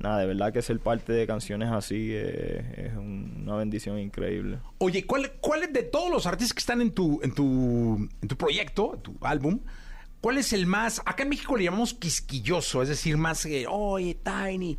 Nada, de verdad que ser parte de canciones así eh, es un- una bendición increíble. Oye, ¿cuál, cuál es de todos los artistas que están en tu, en tu, en tu proyecto, en tu álbum? ¿Cuál es el más, acá en México le llamamos quisquilloso, es decir, más, eh, oye, Tiny,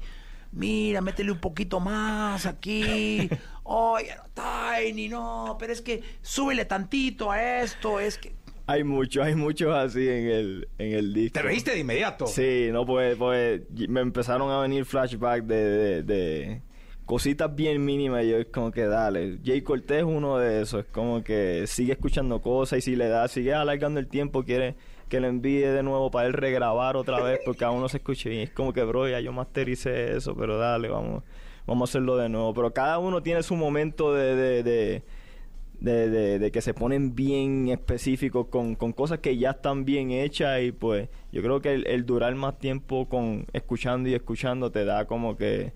mira, métele un poquito más aquí, *laughs* oye, Tiny, no, pero es que súbele tantito a esto, es que... Hay muchos, hay muchos así en el, en el disco. Te reíste de inmediato. Sí, no, pues, pues me empezaron a venir flashbacks de, de, de cositas bien mínimas. Y yo es como que dale. Jay Cortés es uno de esos. Es como que sigue escuchando cosas y si le da, sigue alargando el tiempo, quiere que le envíe de nuevo para él regrabar otra vez porque aún no se escucha. Y es como que, bro, ya yo mastericé eso, pero dale, vamos, vamos a hacerlo de nuevo. Pero cada uno tiene su momento de- de- de de, de- de que se ponen bien específicos con, con cosas que ya están bien hechas y pues yo creo que el, el durar más tiempo con escuchando y escuchando te da como que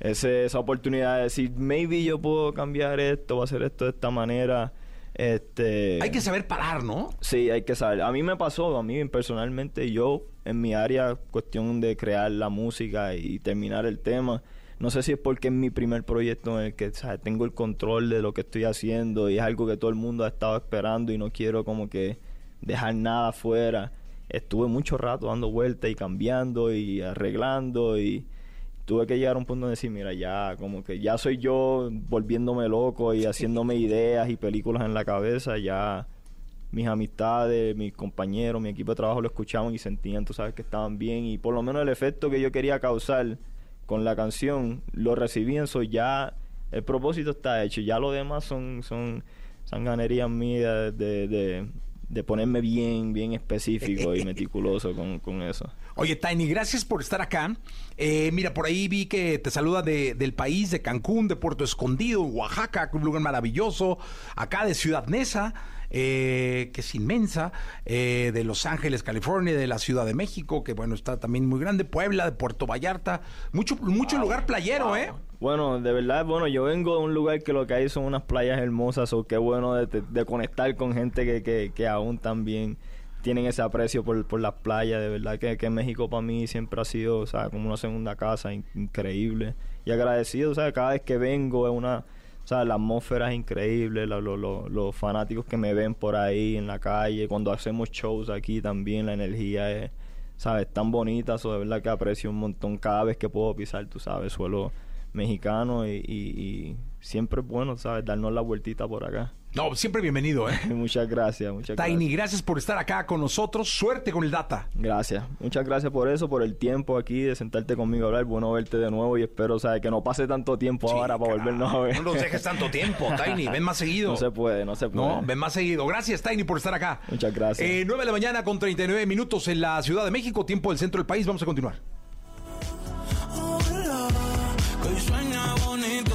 ese, esa oportunidad de decir maybe yo puedo cambiar esto o hacer esto de esta manera este Hay que saber parar, ¿no? Sí, hay que saber. A mí me pasó, a mí personalmente, yo en mi área, cuestión de crear la música y terminar el tema, no sé si es porque es mi primer proyecto en el que ¿sabes? tengo el control de lo que estoy haciendo y es algo que todo el mundo ha estado esperando y no quiero como que dejar nada afuera. Estuve mucho rato dando vueltas y cambiando y arreglando y tuve que llegar a un punto de decir, mira, ya como que ya soy yo volviéndome loco y haciéndome ideas y películas en la cabeza, ya mis amistades, mis compañeros, mi equipo de trabajo lo escuchaban y sentían, tú sabes, que estaban bien y por lo menos el efecto que yo quería causar con la canción lo recibí eso ya el propósito está hecho ya lo demás son son sanganerías mías de, de, de ponerme bien bien específico y *laughs* meticuloso con, con eso Oye, Tiny, gracias por estar acá. Eh, mira, por ahí vi que te saluda de- del país, de Cancún, de Puerto Escondido, Oaxaca, un lugar maravilloso. Acá de Ciudad Neza, eh, que es inmensa. eh, de Los Ángeles, California, de la Ciudad de México, que bueno, está también muy grande. Puebla, de Puerto Vallarta. Mucho, mucho lugar playero, ¿eh? Bueno, de verdad, bueno, yo vengo de un lugar que lo que hay son unas playas hermosas, o qué bueno de, de- de conectar con gente que, que, que aún también tienen ese aprecio por, por las playas, de verdad que, que México para mí siempre ha sido, o sea, como una segunda casa in- increíble y agradecido, o sea, cada vez que vengo es una, la atmósfera es increíble, lo- lo- los fanáticos que me ven por ahí en la calle, cuando hacemos shows aquí también la energía es, sabes, tan bonita, so, de verdad que aprecio un montón cada vez que puedo pisar, tú sabes, suelo mexicano y, y- y siempre es bueno, sabes, darnos la vueltita por acá. No, siempre bienvenido, ¿eh? *laughs* muchas gracias, muchas Tiny, gracias. gracias por estar acá con nosotros. Suerte con el data. Gracias, muchas gracias por eso, por el tiempo aquí de sentarte conmigo a hablar. Bueno verte de nuevo y espero, sabes, que no pase tanto tiempo ahora para volvernos a ver. No nos dejes tanto tiempo, Tiny. Ven más seguido. No se puede, no se puede. No, ven más seguido. Gracias, Tiny, por estar acá. Muchas gracias. Eh, 9 de la mañana con 39 minutos en la Ciudad de México, tiempo del centro del país. Vamos a continuar. Que hoy sueña bonito,